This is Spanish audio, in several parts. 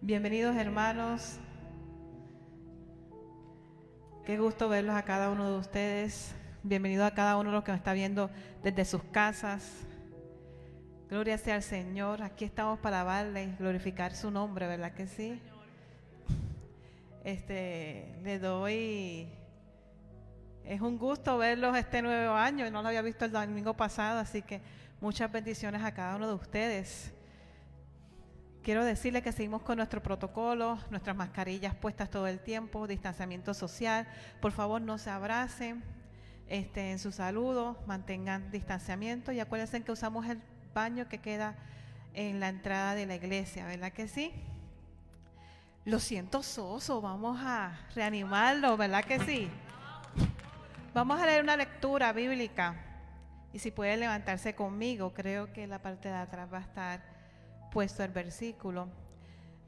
Bienvenidos hermanos. Qué gusto verlos a cada uno de ustedes. Bienvenido a cada uno de los que nos está viendo desde sus casas. Gloria sea al Señor. Aquí estamos para alabarle y glorificar su nombre, ¿verdad que sí? Este, le doy. Es un gusto verlos este nuevo año. No lo había visto el domingo pasado, así que muchas bendiciones a cada uno de ustedes. Quiero decirle que seguimos con nuestro protocolo, nuestras mascarillas puestas todo el tiempo, distanciamiento social. Por favor, no se abracen este, en su saludo, mantengan distanciamiento y acuérdense que usamos el baño que queda en la entrada de la iglesia, ¿verdad que sí? Lo siento soso, vamos a reanimarlo, ¿verdad que sí? Vamos a leer una lectura bíblica y si puede levantarse conmigo, creo que la parte de atrás va a estar puesto el versículo.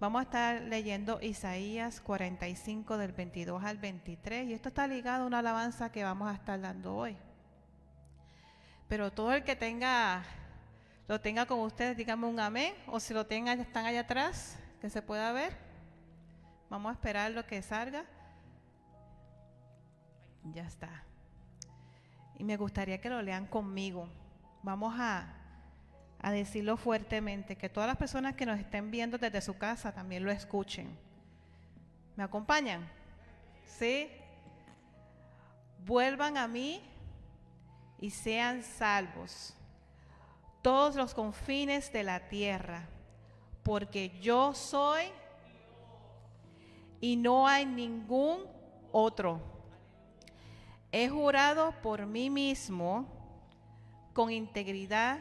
Vamos a estar leyendo Isaías 45 del 22 al 23 y esto está ligado a una alabanza que vamos a estar dando hoy. Pero todo el que tenga, lo tenga con ustedes, díganme un amén o si lo tengan, están allá atrás, que se pueda ver. Vamos a esperar lo que salga. Ya está. Y me gustaría que lo lean conmigo. Vamos a a decirlo fuertemente, que todas las personas que nos estén viendo desde su casa también lo escuchen. ¿Me acompañan? ¿Sí? Vuelvan a mí y sean salvos todos los confines de la tierra, porque yo soy y no hay ningún otro. He jurado por mí mismo con integridad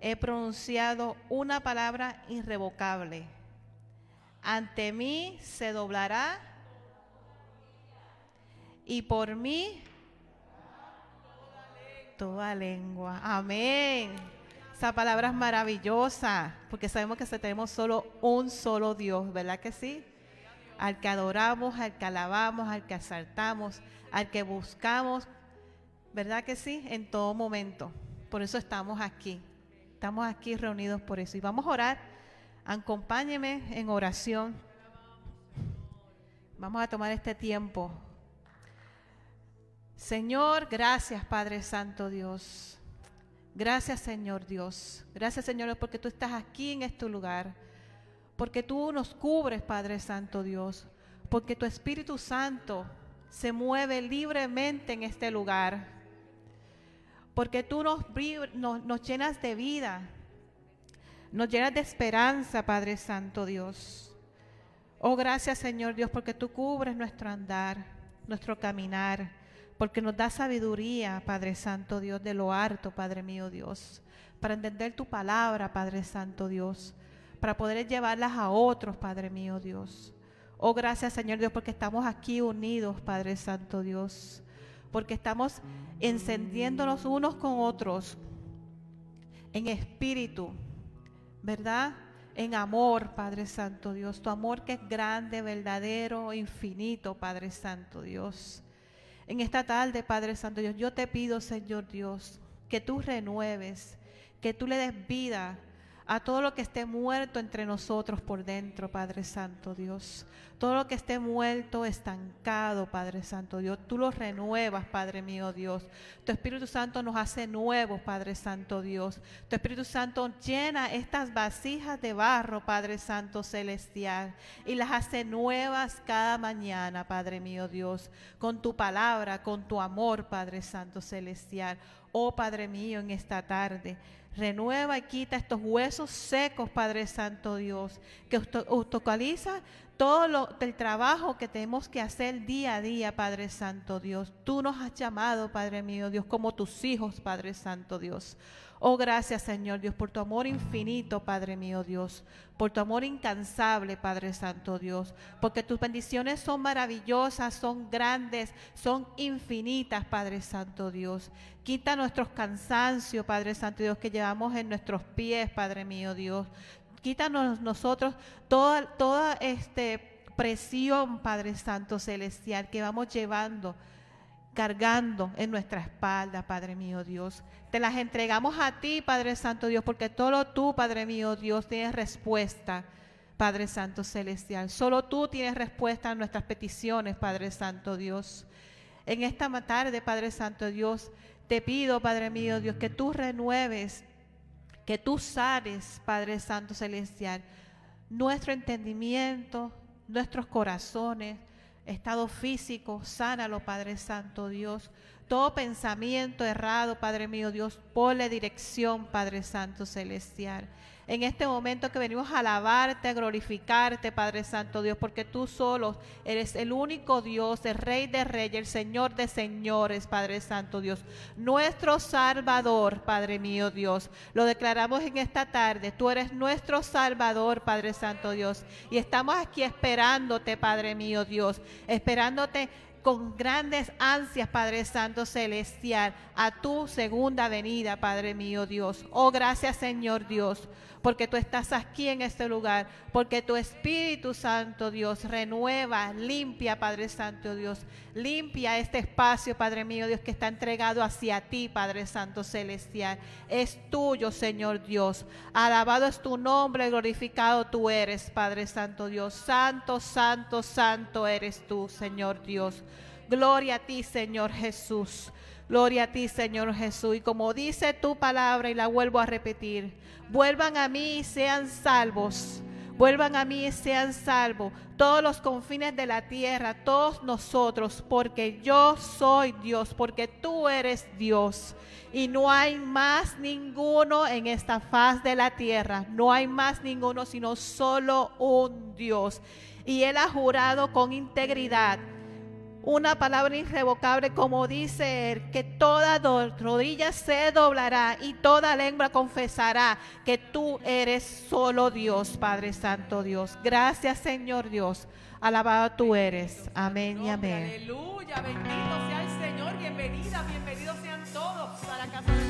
he pronunciado una palabra irrevocable. Ante mí se doblará y por mí toda lengua. Amén. Esa palabra es maravillosa porque sabemos que tenemos solo un solo Dios, ¿verdad que sí? Al que adoramos, al que alabamos, al que asaltamos, al que buscamos, ¿verdad que sí? En todo momento. Por eso estamos aquí. Estamos aquí reunidos por eso. Y vamos a orar. Acompáñeme en oración. Vamos a tomar este tiempo. Señor, gracias Padre Santo Dios. Gracias Señor Dios. Gracias Señor porque tú estás aquí en este lugar. Porque tú nos cubres Padre Santo Dios. Porque tu Espíritu Santo se mueve libremente en este lugar porque tú nos, nos, llenas de vida, nos llenas de esperanza, Padre Santo Dios. Oh, gracias Señor Dios, porque tú cubres nuestro andar, nuestro caminar, porque nos da sabiduría, Padre Santo Dios, de lo harto, Padre mío Dios, para entender tu palabra, Padre Santo Dios, para poder llevarlas a otros, Padre mío Dios. Oh, gracias Señor Dios, porque estamos aquí unidos, Padre Santo Dios porque estamos encendiéndonos unos con otros en espíritu, ¿verdad? En amor, Padre Santo Dios, tu amor que es grande, verdadero, infinito, Padre Santo Dios. En esta tarde, Padre Santo Dios, yo te pido, Señor Dios, que tú renueves, que tú le des vida a todo lo que esté muerto entre nosotros por dentro, Padre Santo Dios. Todo lo que esté muerto, estancado, Padre Santo Dios. Tú lo renuevas, Padre mío Dios. Tu Espíritu Santo nos hace nuevos, Padre Santo Dios. Tu Espíritu Santo llena estas vasijas de barro, Padre Santo Celestial, y las hace nuevas cada mañana, Padre mío Dios, con tu palabra, con tu amor, Padre Santo Celestial. Oh Padre mío, en esta tarde. Renueva y quita estos huesos secos, Padre Santo Dios, que autocaliza todo lo, el trabajo que tenemos que hacer día a día, Padre Santo Dios. Tú nos has llamado, Padre mío Dios, como tus hijos, Padre Santo Dios. Oh, gracias, Señor Dios, por tu amor infinito, Padre mío Dios, por tu amor incansable, Padre Santo Dios, porque tus bendiciones son maravillosas, son grandes, son infinitas, Padre Santo Dios. Quita nuestros cansancios, Padre Santo Dios, que llevamos en nuestros pies, Padre mío Dios. Quítanos nosotros toda, toda este presión, Padre Santo Celestial, que vamos llevando cargando en nuestra espalda, Padre mío Dios. Te las entregamos a ti, Padre Santo Dios, porque solo tú, Padre mío Dios, tienes respuesta, Padre Santo Celestial. Solo tú tienes respuesta a nuestras peticiones, Padre Santo Dios. En esta tarde, Padre Santo Dios, te pido, Padre mío Dios, que tú renueves, que tú sanes, Padre Santo Celestial, nuestro entendimiento, nuestros corazones, estado físico, sánalo, Padre Santo Dios. Todo pensamiento errado, Padre mío Dios, ponle dirección, Padre Santo Celestial en este momento que venimos a alabarte, a glorificarte, Padre Santo Dios, porque tú solo eres el único Dios, el Rey de Reyes, el Señor de Señores, Padre Santo Dios, nuestro Salvador, Padre mío Dios. Lo declaramos en esta tarde, tú eres nuestro Salvador, Padre Santo Dios, y estamos aquí esperándote, Padre mío Dios, esperándote con grandes ansias, Padre Santo Celestial, a tu segunda venida, Padre mío Dios. Oh, gracias, Señor Dios porque tú estás aquí en este lugar, porque tu Espíritu Santo Dios renueva, limpia, Padre Santo Dios, limpia este espacio, Padre mío Dios, que está entregado hacia ti, Padre Santo Celestial. Es tuyo, Señor Dios. Alabado es tu nombre, glorificado tú eres, Padre Santo Dios. Santo, santo, santo eres tú, Señor Dios. Gloria a ti, Señor Jesús. Gloria a ti, Señor Jesús. Y como dice tu palabra, y la vuelvo a repetir, vuelvan a mí y sean salvos. Vuelvan a mí y sean salvos todos los confines de la tierra, todos nosotros, porque yo soy Dios, porque tú eres Dios. Y no hay más ninguno en esta faz de la tierra, no hay más ninguno, sino solo un Dios. Y Él ha jurado con integridad una palabra irrevocable, como dice él, que toda rodilla se doblará y toda lengua confesará que tú eres solo Dios, Padre Santo Dios. Gracias, Señor Dios. Alabado tú eres. Amén y amén. Aleluya, bendito sea el Señor. Bienvenida, bienvenidos sean todos a la casa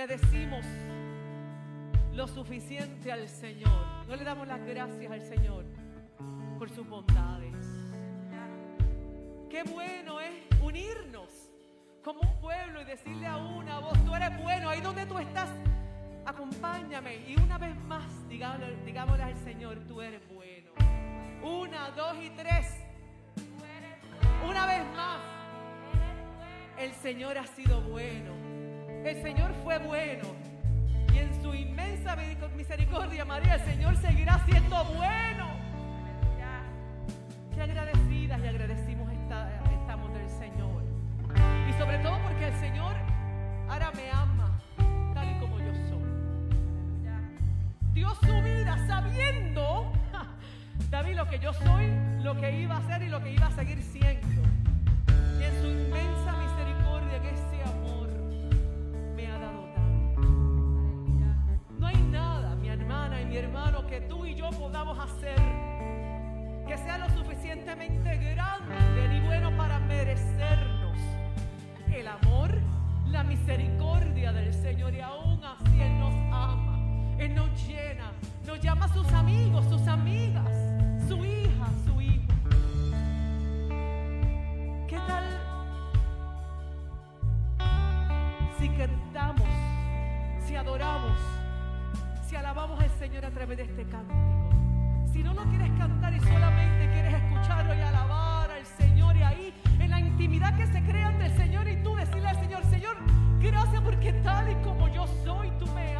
le decimos lo suficiente al Señor. No le damos las gracias al Señor por sus bondades. Qué bueno es unirnos como un pueblo y decirle a una voz, tú eres bueno, ahí donde tú estás, acompáñame. Y una vez más, digámosle, digámosle al Señor, tú eres bueno. Una, dos y tres. Una vez más, el Señor ha sido bueno. El Señor fue bueno. Y en su inmensa misericordia, María, el Señor seguirá siendo bueno. Qué agradecidas y agradecimos esta- estamos del Señor. Y sobre todo porque el Señor ahora me ama tal y como yo soy. Dio su vida sabiendo, David, lo que yo soy, lo que iba a ser y lo que iba a seguir siendo. Podamos hacer que sea lo suficientemente grande ni bueno para merecernos el amor, la misericordia del Señor y aún así Él nos ama, Él nos llena, nos llama a sus amigos, sus amigas, su hija, su hijo. ¿Qué tal si cantamos, si adoramos, si alabamos al Señor a través de este cántico? Si no lo quieres cantar y solamente quieres escucharlo y alabar al Señor y ahí en la intimidad que se crea ante el Señor y tú decirle al Señor, Señor, gracias porque tal y como yo soy, tú me amas.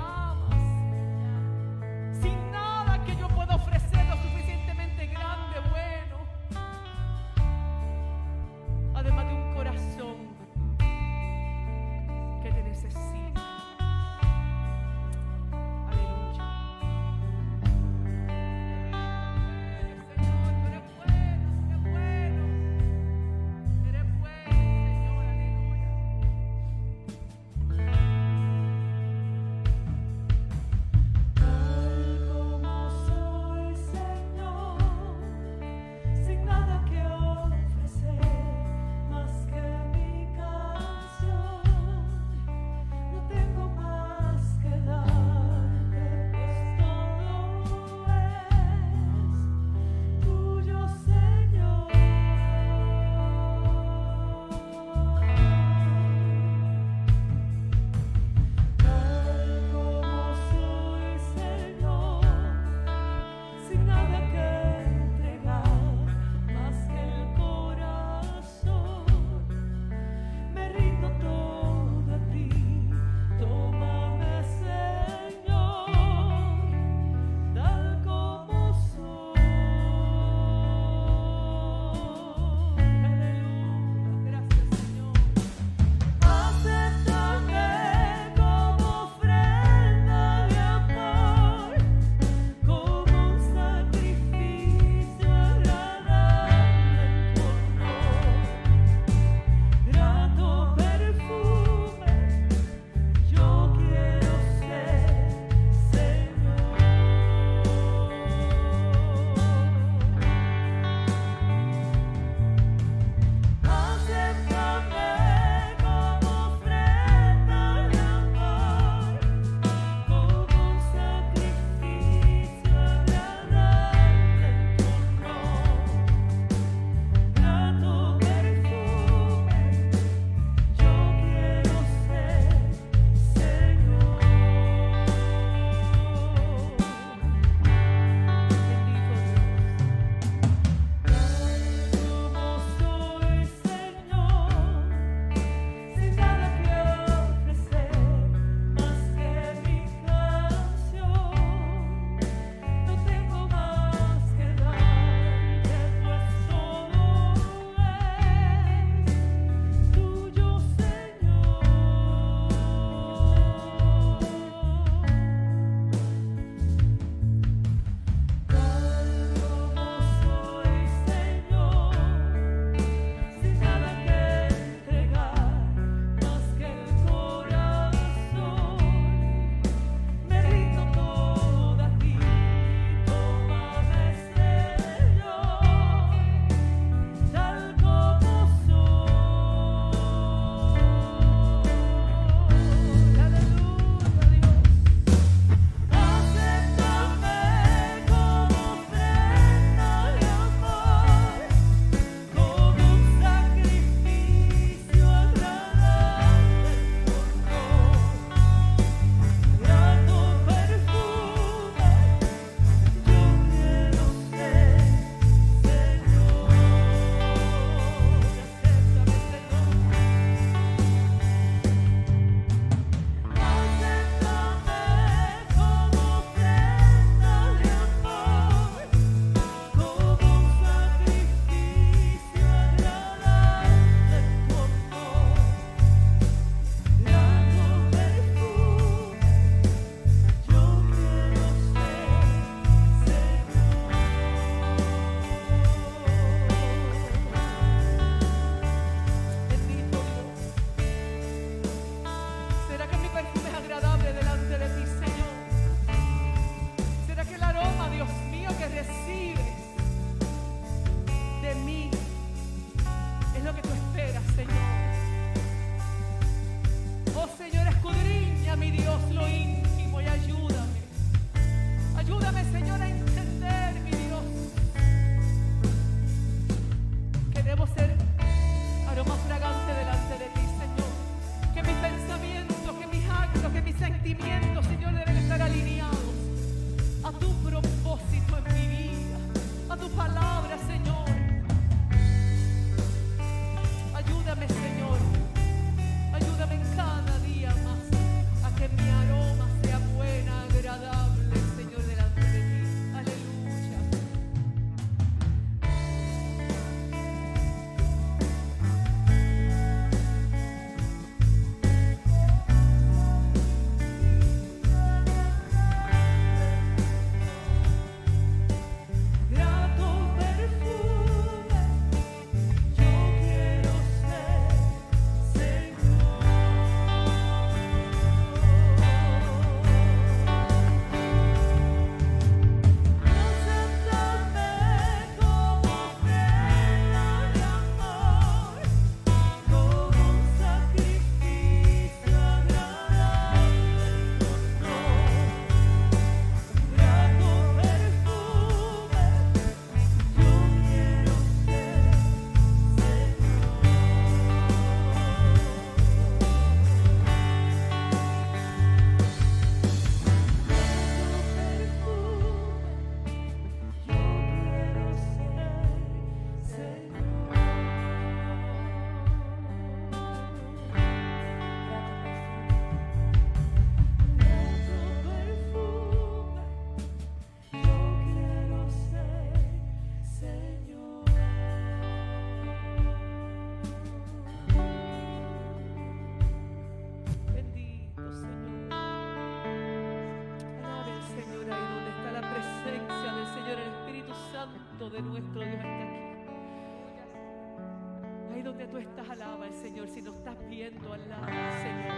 Estás viendo, al Señor.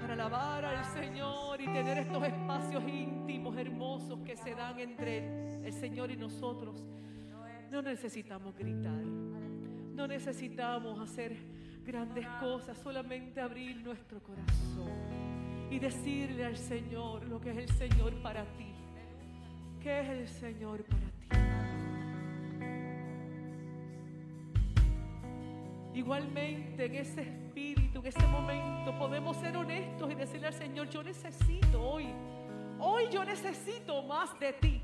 Para alabar al Señor y tener estos espacios íntimos, hermosos que se dan entre el Señor y nosotros. No necesitamos gritar. No necesitamos hacer grandes cosas, solamente abrir nuestro corazón y decirle al Señor lo que es el Señor para ti. ¿Qué es el Señor para ti? Igualmente en ese espíritu, en ese momento, podemos ser honestos y decirle al Señor, yo necesito hoy, hoy yo necesito más de ti.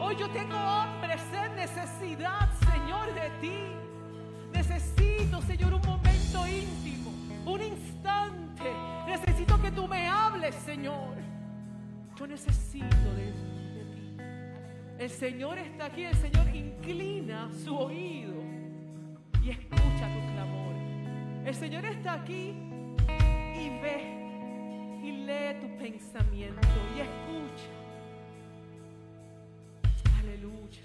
Hoy yo tengo hambre, sed, necesidad, Señor, de ti. Necesito, Señor, un momento íntimo, un instante. Necesito que tú me hables, Señor. Yo necesito de, de ti. El Señor está aquí, el Señor inclina su oído y escucha tu clamor. El Señor está aquí y ve y lee tu pensamiento y escucha. Aleluya,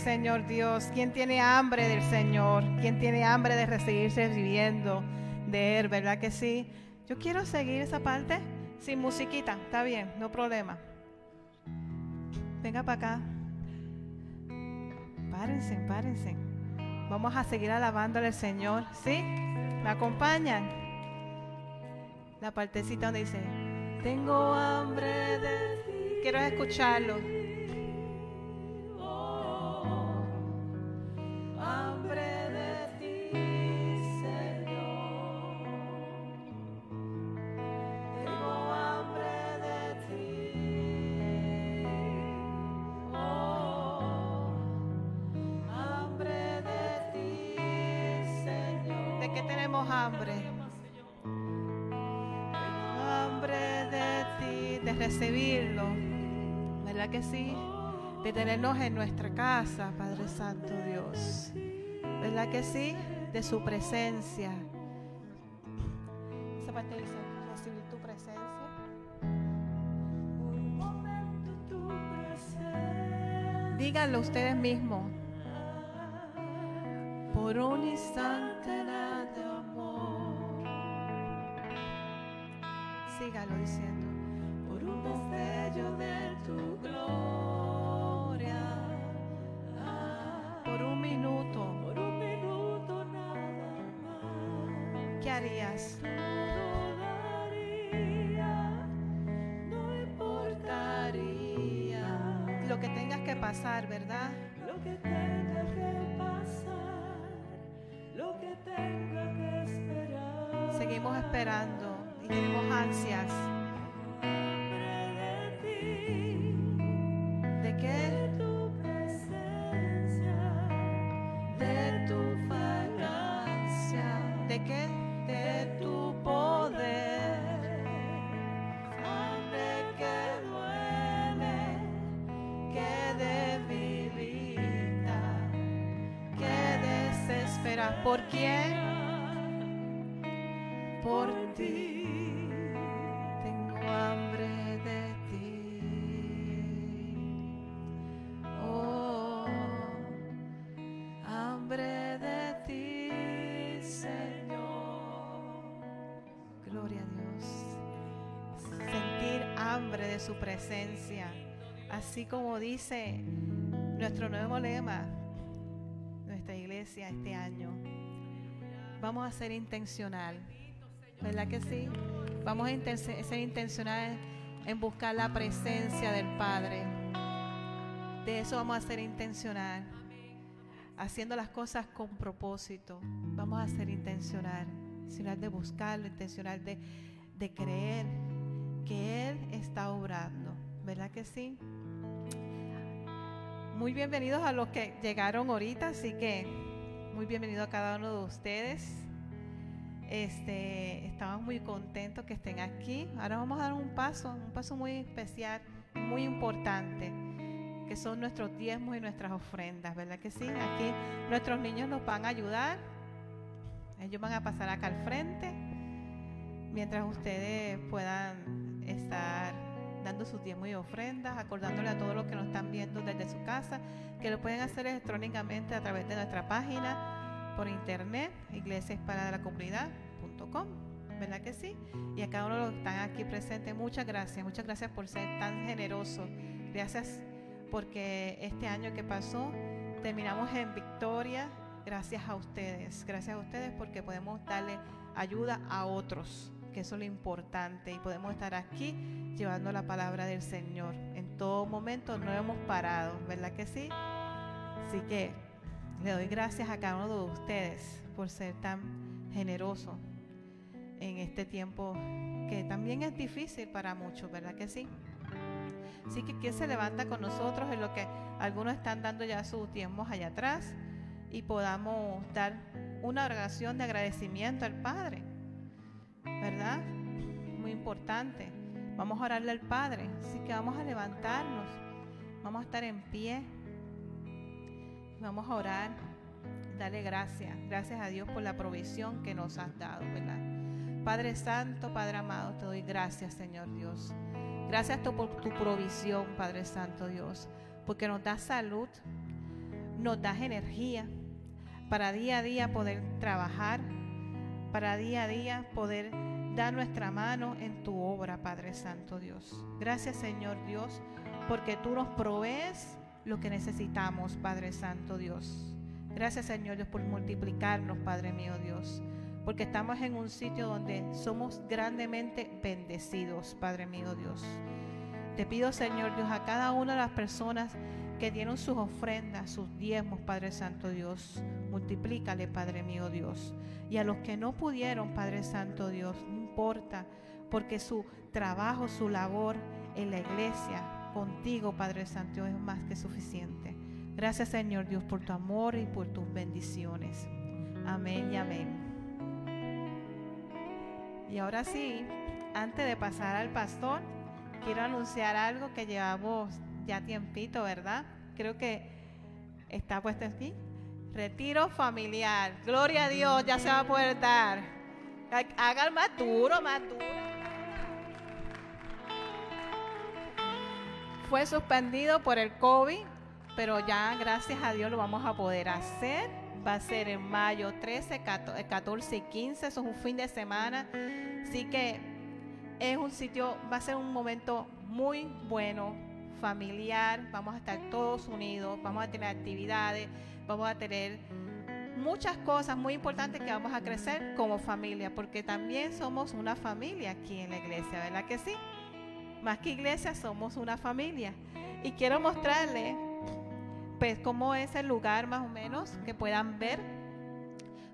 Señor Dios, quien tiene hambre del Señor, quien tiene hambre de recibirse viviendo de Él, ¿verdad que sí? Yo quiero seguir esa parte sin musiquita, está bien, no problema. Venga para acá. Párense, párense. Vamos a seguir alabando al Señor, ¿sí? ¿Me acompañan? La partecita donde dice, tengo hambre de ti. Quiero escucharlo. En nuestra casa, Padre Santo Dios. ¿Verdad que sí? De su presencia. Esa parte dice, recibir tu presencia. Díganlo ustedes mismos. Por un instante de amor. Sígalo diciendo. Por un destello de tu gloria. Importaría lo que tengas que pasar, ¿verdad? Lo que tenga que pasar, lo que tenga que esperar. Seguimos esperando y tenemos ansias. Presencia. Así como dice nuestro nuevo lema, nuestra iglesia este año. Vamos a ser intencional. ¿Verdad que sí? Vamos a intense- ser intencionales en buscar la presencia del Padre. De eso vamos a ser intencional. Haciendo las cosas con propósito. Vamos a ser intencional. Intencional de buscarlo, intencional de, de creer que Él está obrando. ¿Verdad que sí? Muy bienvenidos a los que llegaron ahorita, así que muy bienvenido a cada uno de ustedes. Este, estamos muy contentos que estén aquí. Ahora vamos a dar un paso, un paso muy especial, muy importante, que son nuestros diezmos y nuestras ofrendas, ¿verdad que sí? Aquí nuestros niños nos van a ayudar. Ellos van a pasar acá al frente mientras ustedes puedan estar dando sus diezmos y ofrendas, acordándole a todos los que nos están viendo desde su casa, que lo pueden hacer electrónicamente a través de nuestra página por internet, iglesiasparalacomunidad.com, ¿verdad que sí? Y a cada uno de los que están aquí presentes, muchas gracias, muchas gracias por ser tan generosos, gracias porque este año que pasó terminamos en victoria, gracias a ustedes, gracias a ustedes porque podemos darle ayuda a otros, que eso es lo importante, y podemos estar aquí llevando la palabra del Señor. En todo momento no hemos parado, ¿verdad que sí? Así que le doy gracias a cada uno de ustedes por ser tan generoso en este tiempo que también es difícil para muchos, ¿verdad que sí? Así que quien se levanta con nosotros en lo que algunos están dando ya sus tiempos allá atrás y podamos dar una oración de agradecimiento al Padre, ¿verdad? Muy importante. Vamos a orarle al Padre, así que vamos a levantarnos, vamos a estar en pie, vamos a orar, darle gracias, gracias a Dios por la provisión que nos has dado, ¿verdad? Padre Santo, Padre amado, te doy gracias, Señor Dios. Gracias por tu provisión, Padre Santo Dios, porque nos das salud, nos das energía para día a día poder trabajar, para día a día poder dar nuestra mano en tu obra, Padre Santo Dios. Gracias, Señor Dios, porque tú nos provees lo que necesitamos, Padre Santo Dios. Gracias, Señor Dios, por multiplicarnos, Padre mío Dios, porque estamos en un sitio donde somos grandemente bendecidos, Padre mío Dios. Te pido, Señor Dios, a cada una de las personas que dieron sus ofrendas, sus diezmos, Padre Santo Dios, multiplícale, Padre mío Dios. Y a los que no pudieron, Padre Santo Dios, importa, porque su trabajo, su labor en la iglesia, contigo, Padre Santo es más que suficiente. Gracias, Señor Dios, por tu amor y por tus bendiciones. Amén y amén. Y ahora sí, antes de pasar al pastor, quiero anunciar algo que llevamos ya tiempito, ¿verdad? Creo que está puesto aquí. Retiro familiar. Gloria a Dios, ya se va a poder dar. Ha- Hagan más duro, más duro. Fue suspendido por el COVID, pero ya gracias a Dios lo vamos a poder hacer. Va a ser en mayo 13, 14 14 y 15, eso es un fin de semana. Así que es un sitio, va a ser un momento muy bueno, familiar, vamos a estar todos unidos, vamos a tener actividades, vamos a tener muchas cosas muy importantes que vamos a crecer como familia, porque también somos una familia aquí en la iglesia, ¿verdad que sí? Más que iglesia, somos una familia. Y quiero mostrarles, pues, cómo es el lugar más o menos, que puedan ver.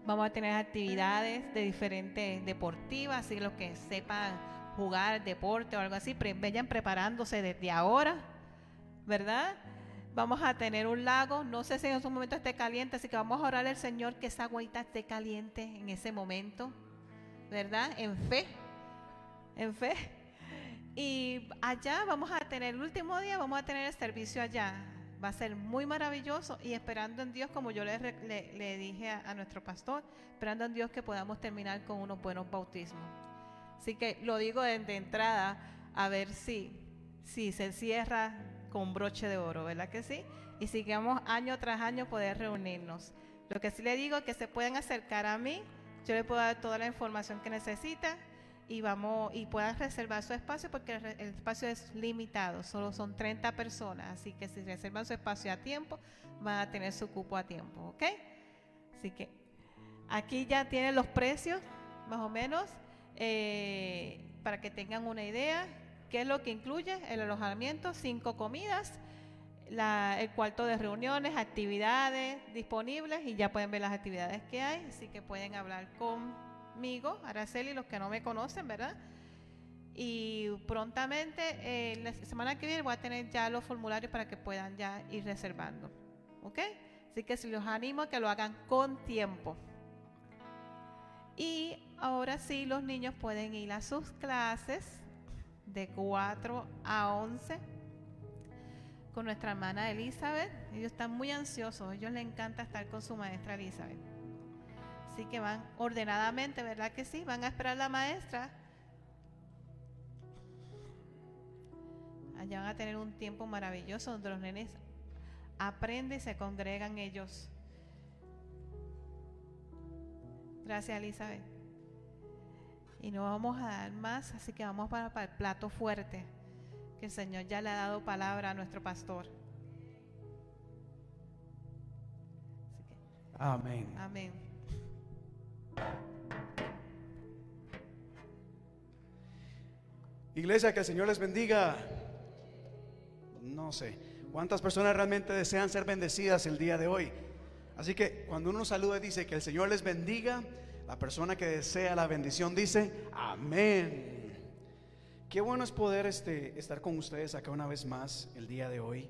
Vamos a tener actividades de diferentes deportivas, así los que sepan jugar deporte o algo así, vayan preparándose desde ahora, ¿verdad? Vamos a tener un lago, no sé si en ese momento esté caliente, así que vamos a orar al Señor que esa agüita esté caliente en ese momento, ¿verdad? En fe, en fe. Y allá vamos a tener, el último día vamos a tener el servicio allá. Va a ser muy maravilloso y esperando en Dios, como yo le, le- le dije a, a nuestro pastor, esperando en Dios que podamos terminar con unos buenos bautismos. Así que lo digo desde entrada, a ver si, si se cierra con broche de oro, ¿verdad que sí? Y sigamos año tras año poder reunirnos. Lo que sí le digo es que se pueden acercar a mí, yo le puedo dar toda la información que necesita y vamos y puedan reservar su espacio porque el, espacio es limitado, solo son 30 personas, así que si reservan su espacio a tiempo, van a tener su cupo a tiempo, ¿ok? Así que aquí ya tienen los precios, más o menos. Eh, para que tengan una idea, ¿qué es lo que incluye el alojamiento? Cinco comidas, la- el cuarto de reuniones, actividades disponibles y ya pueden ver las actividades que hay, así que pueden hablar conmigo, Araceli, los que no me conocen, ¿verdad? Y prontamente, eh, la semana que viene voy a tener ya los formularios para que puedan ya ir reservando, ¿ok? Así que si los animo a que lo hagan con tiempo. Y ahora sí, los niños pueden ir a sus clases de 4 a 11 con nuestra hermana Elizabeth. Ellos están muy ansiosos, a ellos les encanta estar con su maestra Elizabeth. Así que van ordenadamente, ¿verdad que sí? Van a esperar a la maestra. Allá van a tener un tiempo maravilloso donde los nenes aprenden y se congregan ellos. Gracias, Elizabeth. Y no vamos a dar más, así que vamos para, para el plato fuerte, que el Señor ya le ha dado palabra a nuestro pastor. Así que, Amén. amén. Iglesia, que el Señor les bendiga. No sé, ¿cuántas personas realmente desean ser bendecidas el día de hoy? Así que cuando uno saluda y dice que el Señor les bendiga, la persona que desea la bendición dice, amén. Qué bueno es poder este, estar con ustedes acá una vez más el día de hoy.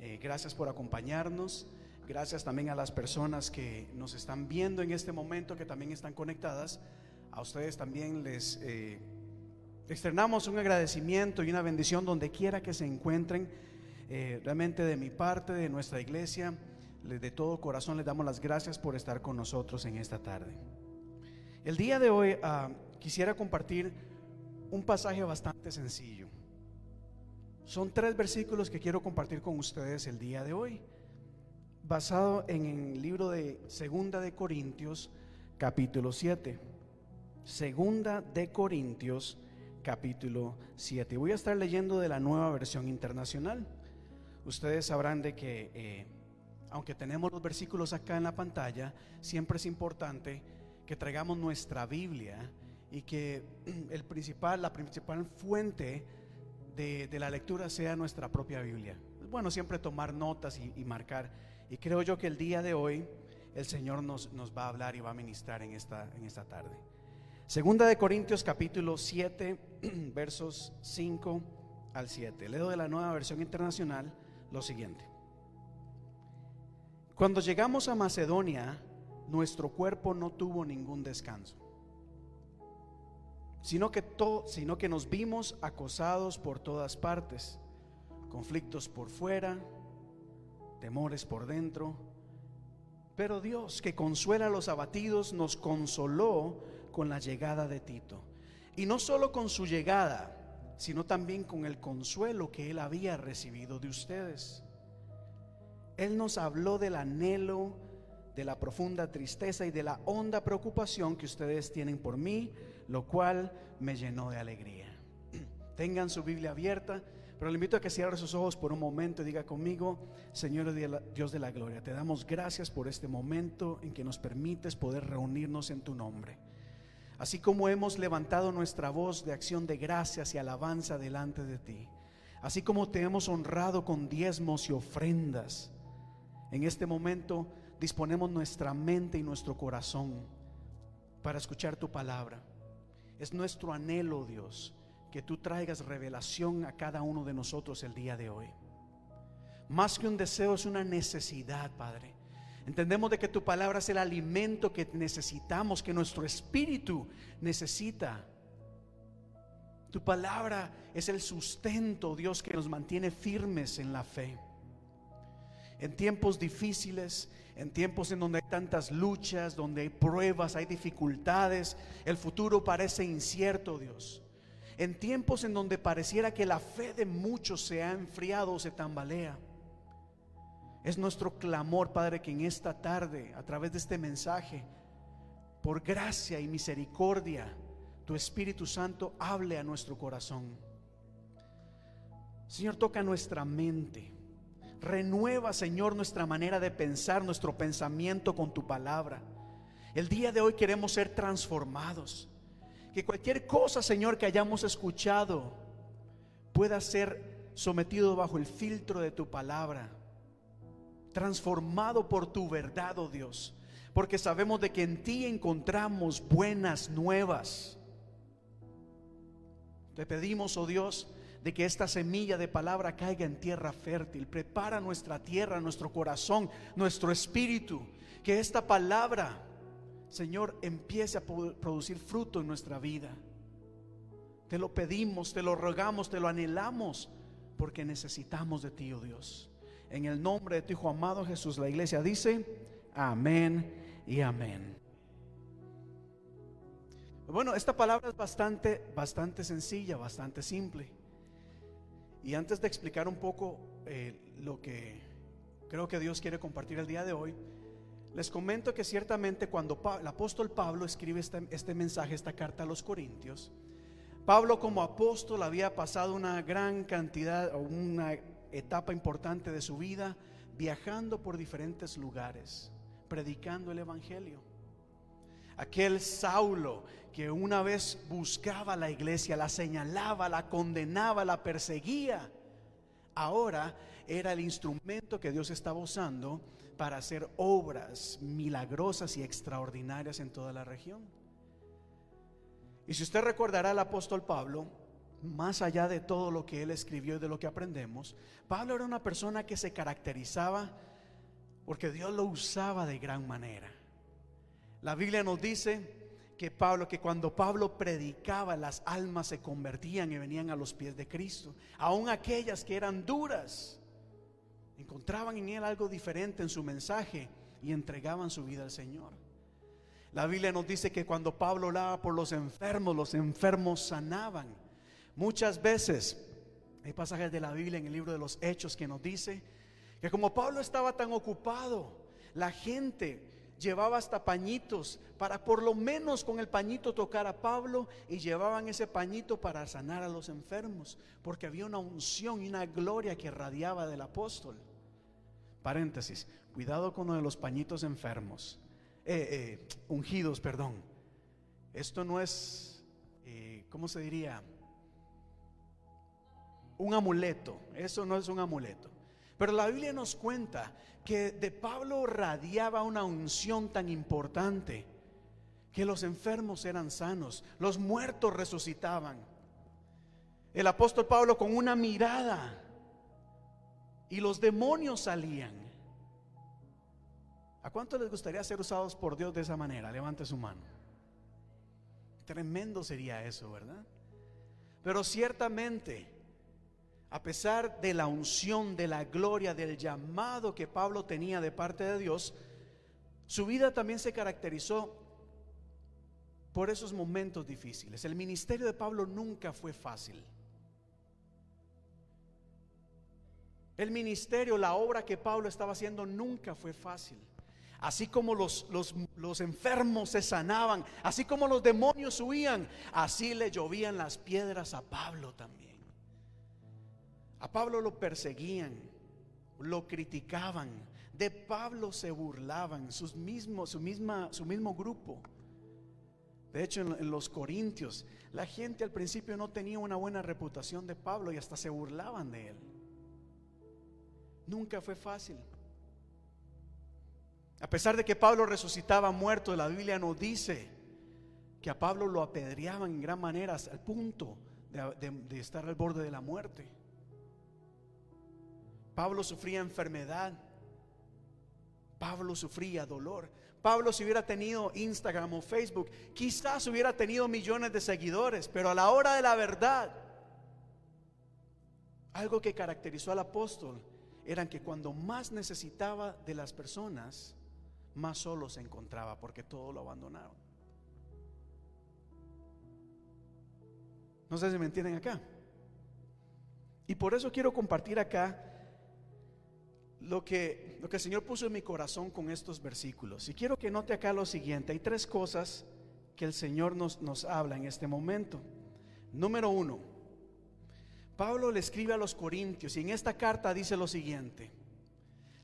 Eh, gracias por acompañarnos. Gracias también a las personas que nos están viendo en este momento, que también están conectadas. A ustedes también les eh, externamos un agradecimiento y una bendición donde quiera que se encuentren. Eh, realmente de mi parte, de nuestra iglesia, le- de todo corazón les damos las gracias por estar con nosotros en esta tarde. El día de hoy ah, quisiera compartir un pasaje bastante sencillo. Son tres versículos que quiero compartir con ustedes el día de hoy, basado en el libro de Segunda de Corintios, capítulo 7. Segunda de Corintios, capítulo 7. Voy a estar leyendo de la nueva versión internacional. Ustedes sabrán de que, eh, aunque tenemos los versículos acá en la pantalla, siempre es importante que traigamos nuestra Biblia y que el principal, la principal fuente de, de la lectura sea nuestra propia Biblia. Es bueno siempre tomar notas y, y marcar. Y creo yo que el día de hoy el Señor nos, nos va a hablar y va a ministrar en esta, en esta tarde. Segunda de Corintios capítulo 7, versos 5 al 7. Leo de la nueva versión internacional lo siguiente. Cuando llegamos a Macedonia, nuestro cuerpo no tuvo ningún descanso, sino que, to- sino que nos vimos acosados por todas partes, conflictos por fuera, temores por dentro. Pero Dios, que consuela a los abatidos, nos consoló con la llegada de Tito. Y no solo con su llegada, sino también con el consuelo que él había recibido de ustedes. Él nos habló del anhelo, de la profunda tristeza y de la honda preocupación que ustedes tienen por mí, lo cual me llenó de alegría. Tengan su Biblia abierta, pero le invito a que cierre sus ojos por un momento y diga conmigo, Señor Dios de la gloria, te damos gracias por este momento en que nos permites poder reunirnos en tu nombre. Así como hemos levantado nuestra voz de acción de gracias y alabanza delante de ti, así como te hemos honrado con diezmos y ofrendas, en este momento disponemos nuestra mente y nuestro corazón para escuchar tu palabra. Es nuestro anhelo, Dios, que tú traigas revelación a cada uno de nosotros el día de hoy. Más que un deseo es una necesidad, Padre. Entendemos de que tu palabra es el alimento que necesitamos, que nuestro espíritu necesita. Tu palabra es el sustento, Dios, que nos mantiene firmes en la fe. En tiempos difíciles, en tiempos en donde hay tantas luchas, donde hay pruebas, hay dificultades, el futuro parece incierto, Dios. En tiempos en donde pareciera que la fe de muchos se ha enfriado o se tambalea. Es nuestro clamor, Padre, que en esta tarde, a través de este mensaje, por gracia y misericordia, tu Espíritu Santo hable a nuestro corazón. Señor, toca nuestra mente. Renueva, Señor, nuestra manera de pensar, nuestro pensamiento con tu palabra. El día de hoy queremos ser transformados. Que cualquier cosa, Señor, que hayamos escuchado pueda ser sometido bajo el filtro de tu palabra, transformado por tu verdad, oh Dios, porque sabemos de que en ti encontramos buenas nuevas. Te pedimos, oh Dios, de que esta semilla de palabra caiga en tierra fértil. Prepara nuestra tierra, nuestro corazón, nuestro espíritu. Que esta palabra, Señor, empiece a producir fruto en nuestra vida. Te lo pedimos, te lo rogamos, te lo anhelamos, porque necesitamos de ti, oh Dios. En el nombre de tu Hijo amado Jesús, la iglesia dice, amén y amén. Bueno, esta palabra es bastante, bastante sencilla, bastante simple. Y antes de explicar un poco eh, lo que creo que Dios quiere compartir el día de hoy, les comento que ciertamente cuando el apóstol Pablo escribe este, este mensaje, esta carta a los Corintios, Pablo como apóstol había pasado una gran cantidad o una etapa importante de su vida viajando por diferentes lugares, predicando el Evangelio. Aquel Saulo que una vez buscaba la iglesia, la señalaba, la condenaba, la perseguía, ahora era el instrumento que Dios estaba usando para hacer obras milagrosas y extraordinarias en toda la región. Y si usted recordará al apóstol Pablo, más allá de todo lo que él escribió y de lo que aprendemos, Pablo era una persona que se caracterizaba porque Dios lo usaba de gran manera. La Biblia nos dice que Pablo, que cuando Pablo predicaba, las almas se convertían y venían a los pies de Cristo. Aún aquellas que eran duras, encontraban en él algo diferente en su mensaje y entregaban su vida al Señor. La Biblia nos dice que cuando Pablo oraba por los enfermos, los enfermos sanaban. Muchas veces hay pasajes de la Biblia en el libro de los Hechos que nos dice que como Pablo estaba tan ocupado, la gente llevaba hasta pañitos para por lo menos con el pañito tocar a Pablo y llevaban ese pañito para sanar a los enfermos, porque había una unción y una gloria que radiaba del apóstol. Paréntesis, cuidado con uno de los pañitos enfermos, eh, eh, ungidos, perdón. Esto no es, eh, ¿cómo se diría? Un amuleto, eso no es un amuleto. Pero la Biblia nos cuenta que de Pablo radiaba una unción tan importante que los enfermos eran sanos, los muertos resucitaban. El apóstol Pablo con una mirada y los demonios salían. ¿A cuánto les gustaría ser usados por Dios de esa manera? Levante su mano. Tremendo sería eso, ¿verdad? Pero ciertamente a pesar de la unción, de la gloria, del llamado que Pablo tenía de parte de Dios, su vida también se caracterizó por esos momentos difíciles. El ministerio de Pablo nunca fue fácil. El ministerio, la obra que Pablo estaba haciendo nunca fue fácil. Así como los, los, enfermos se sanaban, así como los demonios huían, así le llovían las piedras a Pablo también. A Pablo lo perseguían, lo criticaban, de Pablo se burlaban, sus mismos, su, misma, su mismo grupo. De hecho, en, los Corintios, la gente al principio no tenía una buena reputación de Pablo y hasta se burlaban de él. Nunca fue fácil. A pesar de que Pablo resucitaba muerto, la Biblia nos dice que a Pablo lo apedreaban en gran manera al punto de estar al borde de la muerte. Pablo sufría enfermedad. Pablo sufría dolor. Pablo si hubiera tenido Instagram o Facebook, quizás hubiera tenido millones de seguidores, pero a la hora de la verdad, algo que caracterizó al apóstol era que cuando más necesitaba de las personas, más solo se encontraba porque todo lo abandonaron. No sé si me entienden acá. Y por eso quiero compartir acá lo que, lo que el Señor puso en mi corazón con estos versículos. Y quiero que note acá lo siguiente. Hay tres cosas que el Señor nos, nos habla en este momento. Número uno, Pablo le escribe a los Corintios y en esta carta dice lo siguiente.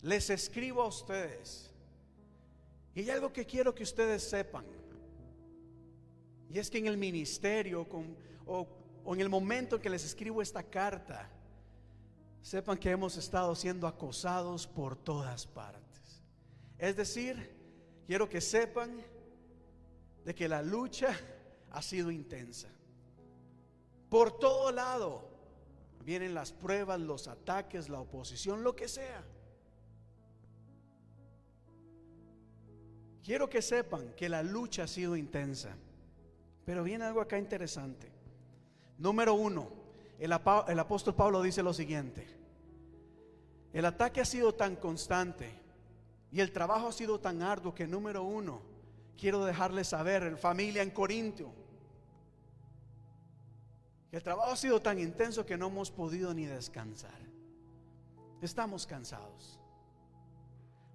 Les escribo a ustedes. Y hay algo que quiero que ustedes sepan. Y es que en el ministerio con- o, o en el momento en que les escribo esta carta, sepan que hemos estado siendo acosados por todas partes. Es decir, quiero que sepan de que la lucha ha sido intensa. Por todo lado vienen las pruebas, los ataques, la oposición, lo que sea. Quiero que sepan que la lucha ha sido intensa. Pero viene algo acá interesante. Número uno, el, el apóstol Pablo dice lo siguiente. El ataque ha sido tan constante y el trabajo ha sido tan arduo que número uno, quiero dejarles saber, en familia en Corintio, el trabajo ha sido tan intenso que no hemos podido ni descansar. Estamos cansados.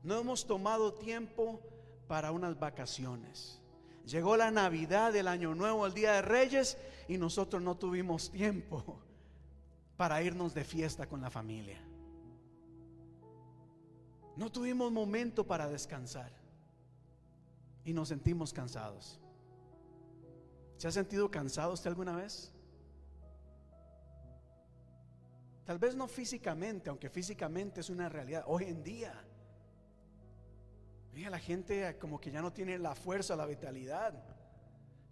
No hemos tomado tiempo para unas vacaciones. Llegó la Navidad, el Año Nuevo, el Día de Reyes y nosotros no tuvimos tiempo para irnos de fiesta con la familia. No tuvimos momento para descansar y nos sentimos cansados. ¿Se ha sentido cansado usted alguna vez? Tal vez no físicamente, aunque físicamente es una realidad. Hoy en día, mira, la gente como que ya no tiene la fuerza, la vitalidad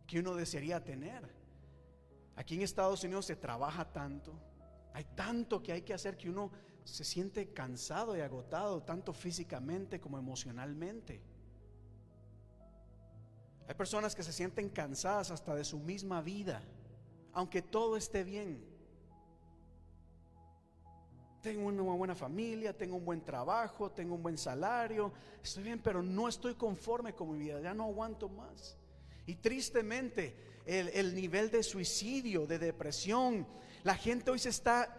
que uno desearía tener. Aquí en Estados Unidos se trabaja tanto, hay tanto que hay que hacer que uno se siente cansado y agotado, tanto físicamente como emocionalmente. Hay personas que se sienten cansadas hasta de su misma vida, aunque todo esté bien. Tengo una buena familia, tengo un buen trabajo, tengo un buen salario, estoy bien, pero no estoy conforme con mi vida, ya no aguanto más. Y tristemente, el, el nivel de suicidio, de depresión, la gente hoy se está,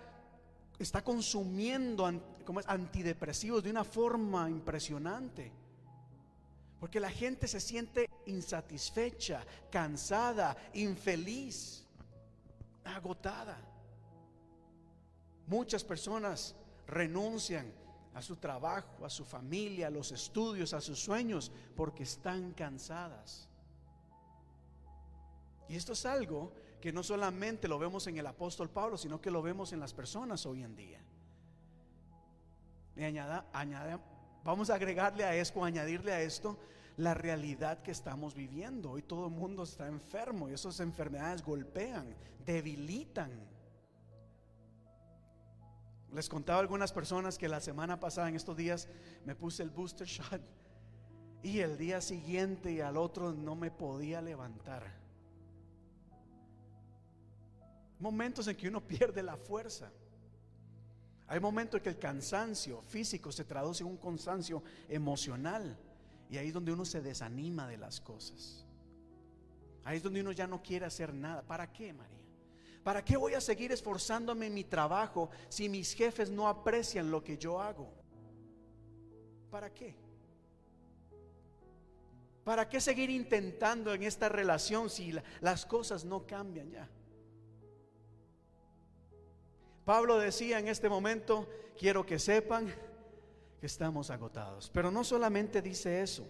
está consumiendo ¿cómo es? antidepresivos de una forma impresionante. Porque la gente se siente insatisfecha, cansada, infeliz, agotada. Muchas personas renuncian a su trabajo, a su familia, a los estudios, a sus sueños, porque están cansadas. Y esto es algo que no solamente lo vemos en el apóstol Pablo, sino que lo vemos en las personas hoy en día. Y añada- añada- vamos a agregarle a esto, añadirle a esto la realidad que estamos viviendo. Hoy todo el mundo está enfermo y esas enfermedades golpean, debilitan. Les contaba a algunas personas que la semana pasada, en estos días, me puse el booster shot y el día siguiente y al otro no me podía levantar. Momentos en que uno pierde la fuerza. Hay momentos en que el cansancio físico se traduce en un cansancio emocional. Y ahí es donde uno se desanima de las cosas. Ahí es donde uno ya no quiere hacer nada. ¿Para qué, María? ¿Para qué voy a seguir esforzándome en mi trabajo si mis jefes no aprecian lo que yo hago? ¿Para qué? ¿Para qué seguir intentando en esta relación si la- las cosas no cambian ya? Pablo decía en este momento, quiero que sepan que estamos agotados. Pero no solamente dice eso.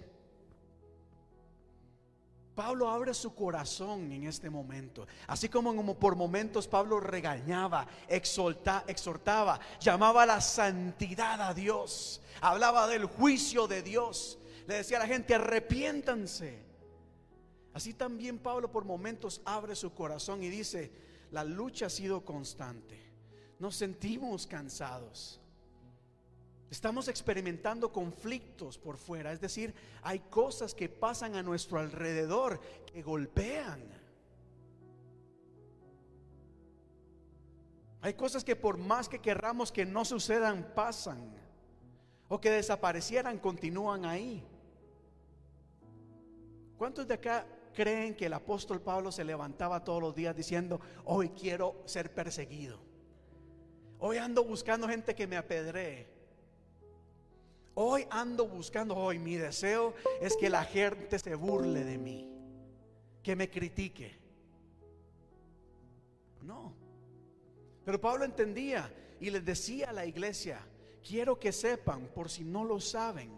Pablo abre su corazón en este momento. Así como, por momentos Pablo regañaba, exhorta- exhortaba, llamaba la santidad a Dios, hablaba del juicio de Dios, le decía a la gente, arrepiéntanse. Así también Pablo por momentos abre su corazón y dice, la lucha ha sido constante, nos sentimos cansados. Estamos experimentando conflictos por fuera, es decir, hay cosas que pasan a nuestro alrededor que golpean. Hay cosas que por más que querramos que no sucedan, pasan. O que desaparecieran, continúan ahí. ¿Cuántos de acá creen que el apóstol Pablo se levantaba todos los días diciendo, hoy quiero ser perseguido? Hoy ando buscando gente que me apedree. Hoy ando buscando, hoy mi deseo es que la gente se burle de mí, que me critique. No. Pero Pablo entendía y les decía a la iglesia, quiero que sepan, por si no lo saben,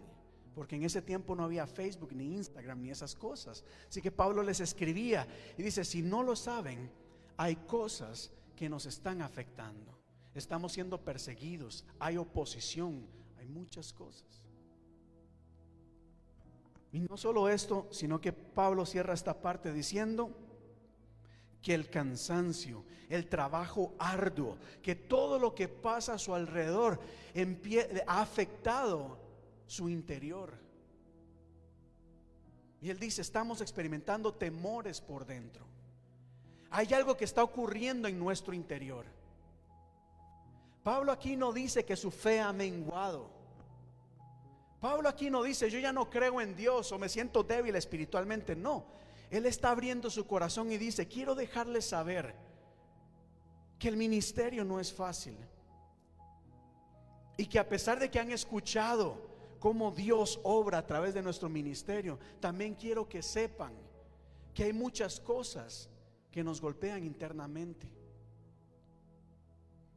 porque en ese tiempo no había Facebook, ni Instagram, ni esas cosas. Así que Pablo les escribía y dice, si no lo saben, hay cosas que nos están afectando. Estamos siendo perseguidos, hay oposición, hay muchas cosas. Y no solo esto, sino que Pablo cierra esta parte diciendo que el cansancio, el trabajo arduo, que todo lo que pasa a su alrededor ha afectado su interior. Y él dice, estamos experimentando temores por dentro. Hay algo que está ocurriendo en nuestro interior. Pablo aquí no dice que su fe ha menguado. Pablo aquí no dice, yo ya no creo en Dios o me siento débil espiritualmente. No, él está abriendo su corazón y dice, quiero dejarles saber que el ministerio no es fácil. Y que a pesar de que han escuchado cómo Dios obra a través de nuestro ministerio, también quiero que sepan que hay muchas cosas que nos golpean internamente.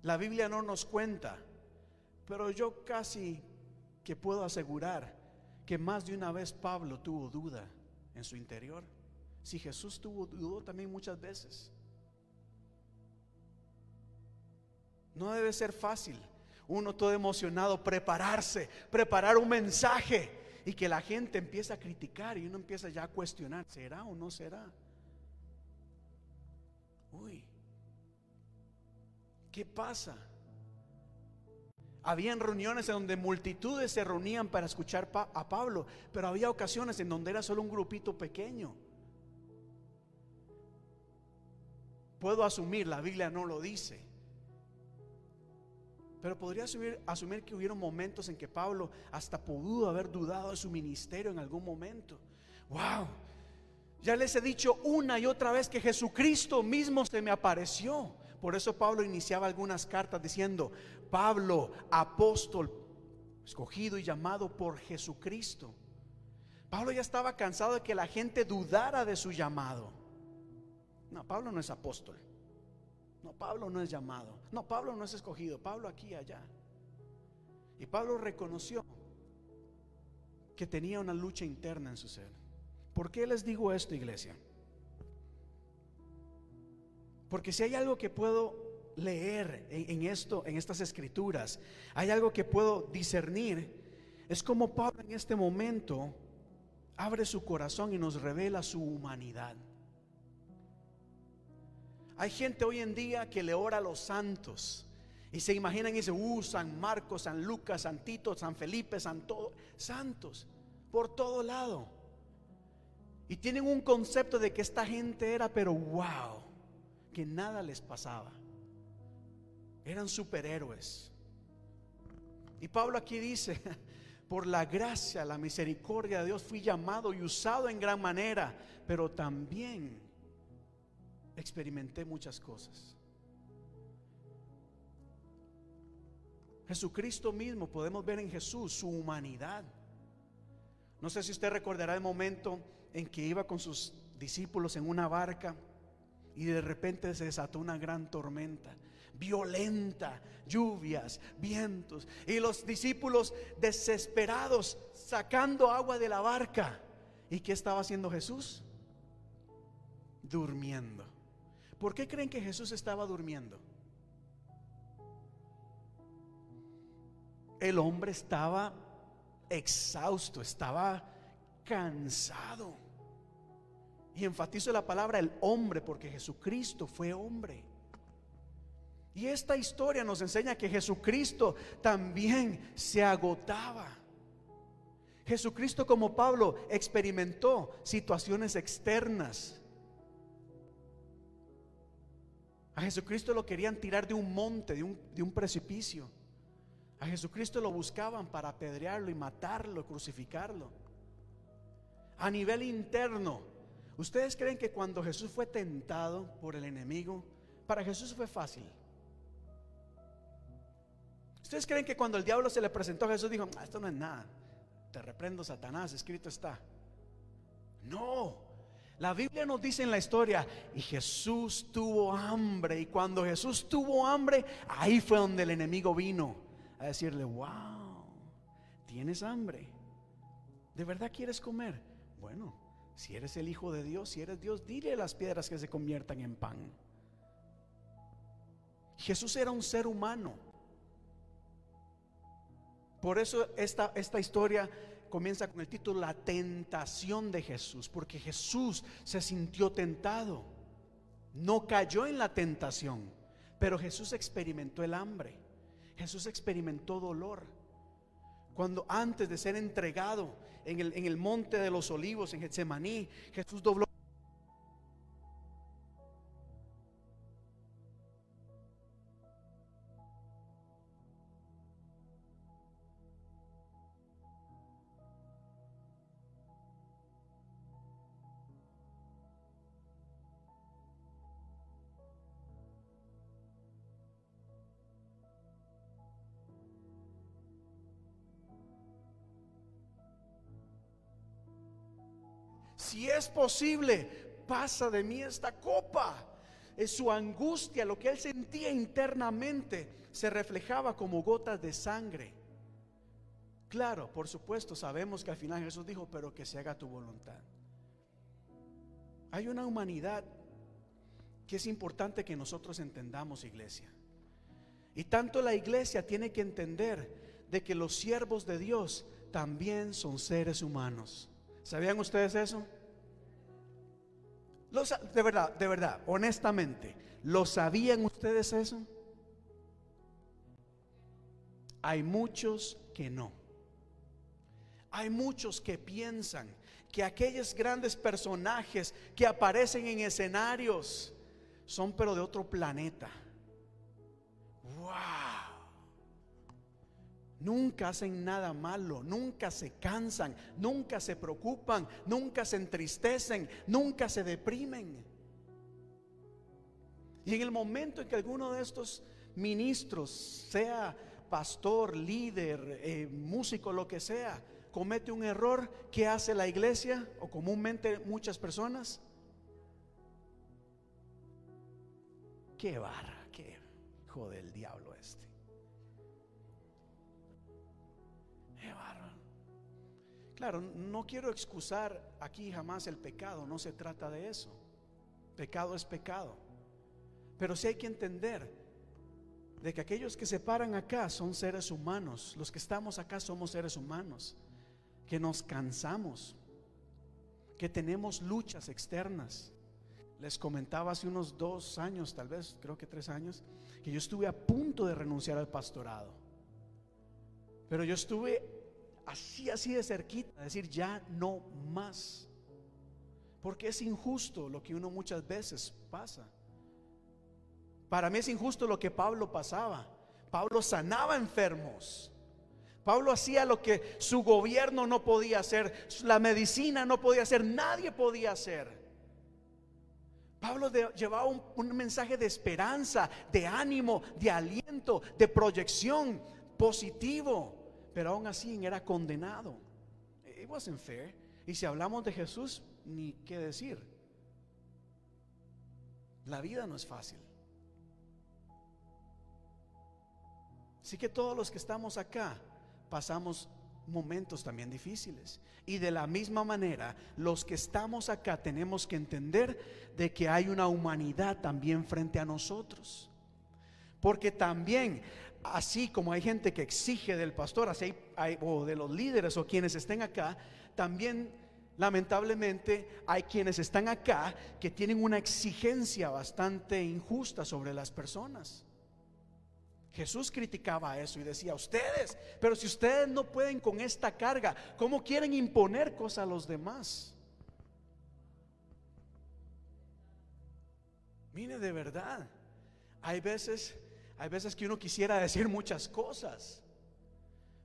La Biblia no nos cuenta, pero yo casi que puedo asegurar que más de una vez Pablo tuvo duda en su interior. Si Jesús tuvo duda también muchas veces. No debe ser fácil. Uno todo emocionado, prepararse, preparar un mensaje y que la gente empiece a criticar y uno empieza ya a cuestionar, ¿será o no será? Uy, ¿qué pasa? Habían reuniones en donde multitudes se reunían para escuchar a Pablo, pero había ocasiones en donde era solo un grupito pequeño. Puedo asumir, la Biblia no lo dice. Pero podría asumir, asumir, que hubieron momentos en que Pablo hasta pudo haber dudado de su ministerio en algún momento. Wow, ya les he dicho una y otra vez que Jesucristo mismo se me apareció. Por eso Pablo iniciaba algunas cartas diciendo, Pablo, apóstol, escogido y llamado por Jesucristo. Pablo ya estaba cansado de que la gente dudara de su llamado. No, Pablo no es apóstol. No, Pablo no es llamado. No, Pablo no es escogido. Pablo aquí allá. Y Pablo reconoció que tenía una lucha interna en su ser. ¿Por qué les digo esto, iglesia? Porque si hay algo que puedo leer en, esto, en estas escrituras, hay algo que puedo discernir, es como Pablo en este momento abre su corazón y nos revela su humanidad. Hay gente hoy en día que le ora a los santos y se imaginan y dicen, uh, San Marcos, San Lucas, San Tito, San Felipe, San todo, santos, por todo lado. Y tienen un concepto de que esta gente era, pero wow que nada les pasaba. Eran superhéroes. Y Pablo aquí dice, por la gracia, la misericordia de Dios fui llamado y usado en gran manera, pero también experimenté muchas cosas. Jesucristo mismo, podemos ver en Jesús su humanidad. No sé si usted recordará el momento en que iba con sus discípulos en una barca y de repente se desató una gran tormenta violenta, lluvias, vientos. Y los discípulos desesperados sacando agua de la barca. ¿Y qué estaba haciendo Jesús? Durmiendo. ¿Por qué creen que Jesús estaba durmiendo? El hombre estaba exhausto, estaba cansado. Y enfatizo la palabra el hombre porque Jesucristo fue hombre. Y esta historia nos enseña que Jesucristo también se agotaba. Jesucristo como Pablo experimentó situaciones externas. A Jesucristo lo querían tirar de un monte, de un, de un precipicio. A Jesucristo lo buscaban para apedrearlo y matarlo, crucificarlo. A nivel interno, ¿Ustedes creen que cuando Jesús fue tentado por el enemigo, para Jesús fue fácil? ¿Ustedes creen que cuando el diablo se le presentó a Jesús dijo, ah, esto no es nada, te reprendo Satanás, escrito está? No, la Biblia nos dice en la historia, y Jesús tuvo hambre, y cuando Jesús tuvo hambre, ahí fue donde el enemigo vino a decirle, wow, tienes hambre, ¿De verdad quieres comer? Bueno, si eres el Hijo de Dios, si eres Dios, dile a las piedras que se conviertan en pan. Jesús era un ser humano. Por eso esta, esta historia comienza con el título La tentación de Jesús, porque Jesús se sintió tentado. No cayó en la tentación, pero Jesús experimentó el hambre. Jesús experimentó dolor. Cuando antes de ser entregado en el, en el monte de los olivos, en Getsemaní, Jesús dobló es posible, pasa de mí esta copa. Es su angustia, lo que él sentía internamente, se reflejaba como gotas de sangre. Claro, por supuesto, sabemos que al final Jesús dijo, pero que se haga tu voluntad. Hay una humanidad que es importante que nosotros entendamos, iglesia. Y tanto la iglesia tiene que entender de que los siervos de Dios también son seres humanos. ¿Sabían ustedes eso? De verdad, de verdad, honestamente, ¿lo sabían ustedes eso? Hay muchos que no. Hay muchos que piensan que aquellos grandes personajes que aparecen en escenarios son pero de otro planeta. ¡Wow! Nunca hacen nada malo, nunca se cansan, nunca se preocupan, nunca se entristecen, nunca se deprimen. Y en el momento en que alguno de estos ministros, sea pastor, líder, eh, músico, lo que sea, comete un error, ¿qué hace la iglesia o comúnmente muchas personas? Qué barra, qué hijo del diablo este. Claro, no quiero excusar aquí jamás el pecado, no se trata de eso. Pecado es pecado. Pero sí hay que entender de que aquellos que se paran acá son seres humanos, los que estamos acá somos seres humanos, que nos cansamos, que tenemos luchas externas. Les comentaba hace unos dos años, tal vez, creo que tres años, que yo estuve a punto de renunciar al pastorado. Pero yo estuve así, así de cerquita, decir ya no más. Porque es injusto lo que uno muchas veces pasa. Para mí es injusto lo que Pablo pasaba. Pablo sanaba enfermos. Pablo hacía lo que su gobierno no podía hacer, la medicina no podía hacer, nadie podía hacer. Pablo llevaba un mensaje de esperanza, de ánimo, de aliento, de proyección positivo pero aún así era condenado. It wasn't fair. Y si hablamos de Jesús, ni qué decir. La vida no es fácil. Así que todos los que estamos acá pasamos momentos también difíciles. Y de la misma manera, los que estamos acá tenemos que entender de que hay una humanidad también frente a nosotros. Porque también así como hay gente que exige del pastor, así hay, o de los líderes o quienes estén acá, también lamentablemente hay quienes están acá que tienen una exigencia bastante injusta sobre las personas. Jesús criticaba eso y decía, ustedes, pero si ustedes no pueden con esta carga, ¿cómo quieren imponer cosas a los demás? Mire, de verdad, hay veces hay veces que uno quisiera decir muchas cosas.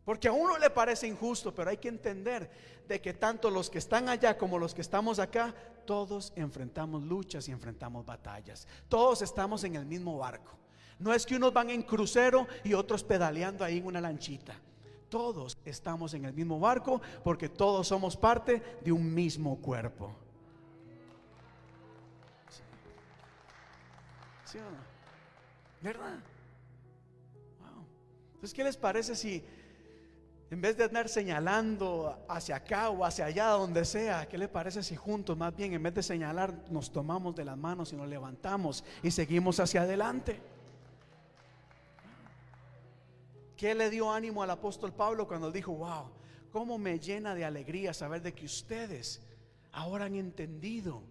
Porque a uno le parece injusto, pero hay que entender de que tanto los que están allá como los que estamos acá, todos enfrentamos luchas y enfrentamos batallas. Todos estamos en el mismo barco. No es que unos van en crucero y otros pedaleando ahí en una lanchita. Todos estamos en el mismo barco porque todos somos parte de un mismo cuerpo. ¿Sí o no? ¿Verdad? Entonces, ¿qué les parece si En vez de andar señalando hacia acá o hacia allá, donde sea, ¿qué le parece si juntos, más bien, en vez de señalar, nos tomamos de las manos y nos levantamos y seguimos hacia adelante? ¿Qué le dio ánimo al apóstol Pablo cuando dijo, wow, cómo me llena de alegría saber de que ustedes ahora han entendido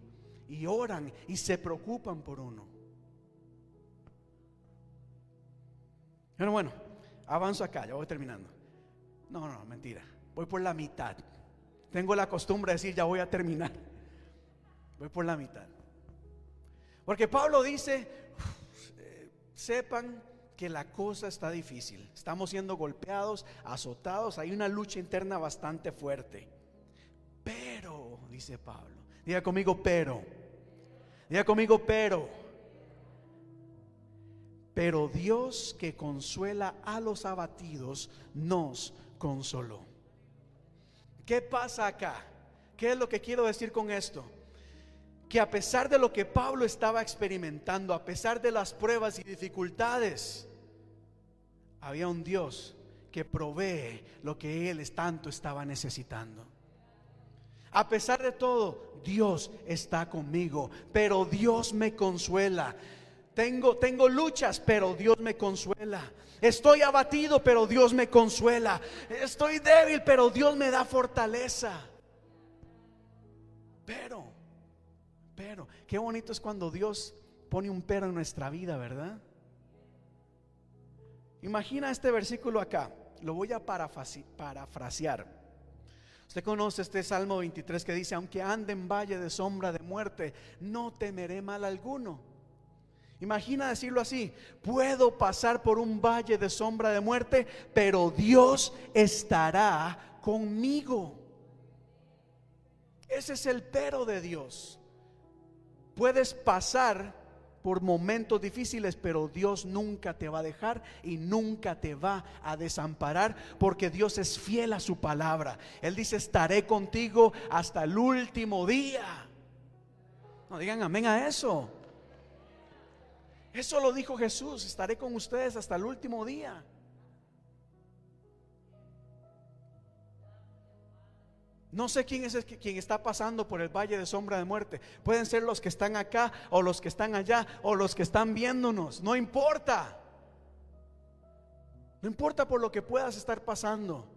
y oran y se preocupan por uno? Pero bueno, avanzo acá, ya voy terminando. No, no, mentira. Voy por la mitad. Tengo la costumbre de decir, ya voy a terminar. Voy por la mitad. Porque Pablo dice, eh, sepan que la cosa está difícil. Estamos siendo golpeados, azotados, hay una lucha interna bastante fuerte. Pero, dice Pablo, diga conmigo, pero. Diga conmigo, pero. Pero Dios que consuela a los abatidos nos consoló. ¿Qué pasa acá? ¿Qué es lo que quiero decir con esto? Que a pesar de lo que Pablo estaba experimentando, a pesar de las pruebas y dificultades, había un Dios que provee lo que él tanto estaba necesitando. A pesar de todo, Dios está conmigo, pero Dios me consuela. Tengo, tengo luchas, pero Dios me consuela. Estoy abatido, pero Dios me consuela. Estoy débil, pero Dios me da fortaleza. Pero, pero, qué bonito es cuando Dios pone un pero en nuestra vida, ¿verdad? Imagina este versículo acá. Lo voy a parafrasear. Usted conoce este Salmo 23 que dice, aunque ande en valle de sombra de muerte, no temeré mal alguno Imagina decirlo así, puedo pasar por un valle de sombra de muerte, pero Dios estará conmigo. Ese es el pero de Dios. Puedes pasar por momentos difíciles, pero Dios nunca te va a dejar y nunca te va a desamparar, porque Dios es fiel a su palabra. Él dice, estaré contigo hasta el último día. No digan amén a eso. Eso lo dijo Jesús, estaré con ustedes hasta el último día. No sé quién es el quien está pasando por el valle de sombra de muerte. Pueden ser los que están acá o los que están allá o los que están viéndonos. No importa. No importa por lo que puedas estar pasando.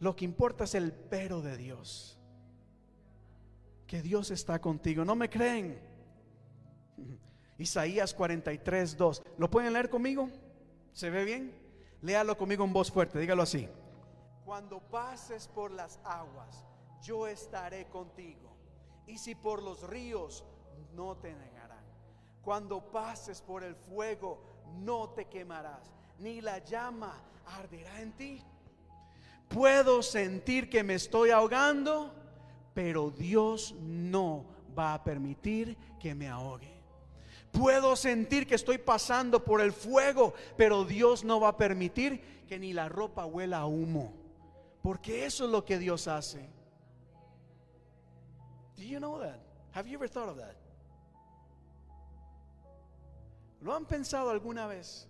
Lo que importa es el pero de Dios. Que Dios está contigo. ¿No me creen? Isaías 43, 2. ¿Lo pueden leer conmigo? ¿Se ve bien? Léalo conmigo en voz fuerte, dígalo así. Cuando pases por las aguas, yo estaré contigo. Y si por los ríos, no te negarán. Cuando pases por el fuego, no te quemarás, ni la llama arderá en ti. Puedo sentir que me estoy ahogando, pero Dios no va a permitir que me ahogue. Puedo sentir que estoy pasando por el fuego, pero Dios no va a permitir que ni la ropa huela a humo. Porque eso es lo que Dios hace. Do you know that? Have you ever thought of that? ¿Lo han pensado alguna vez?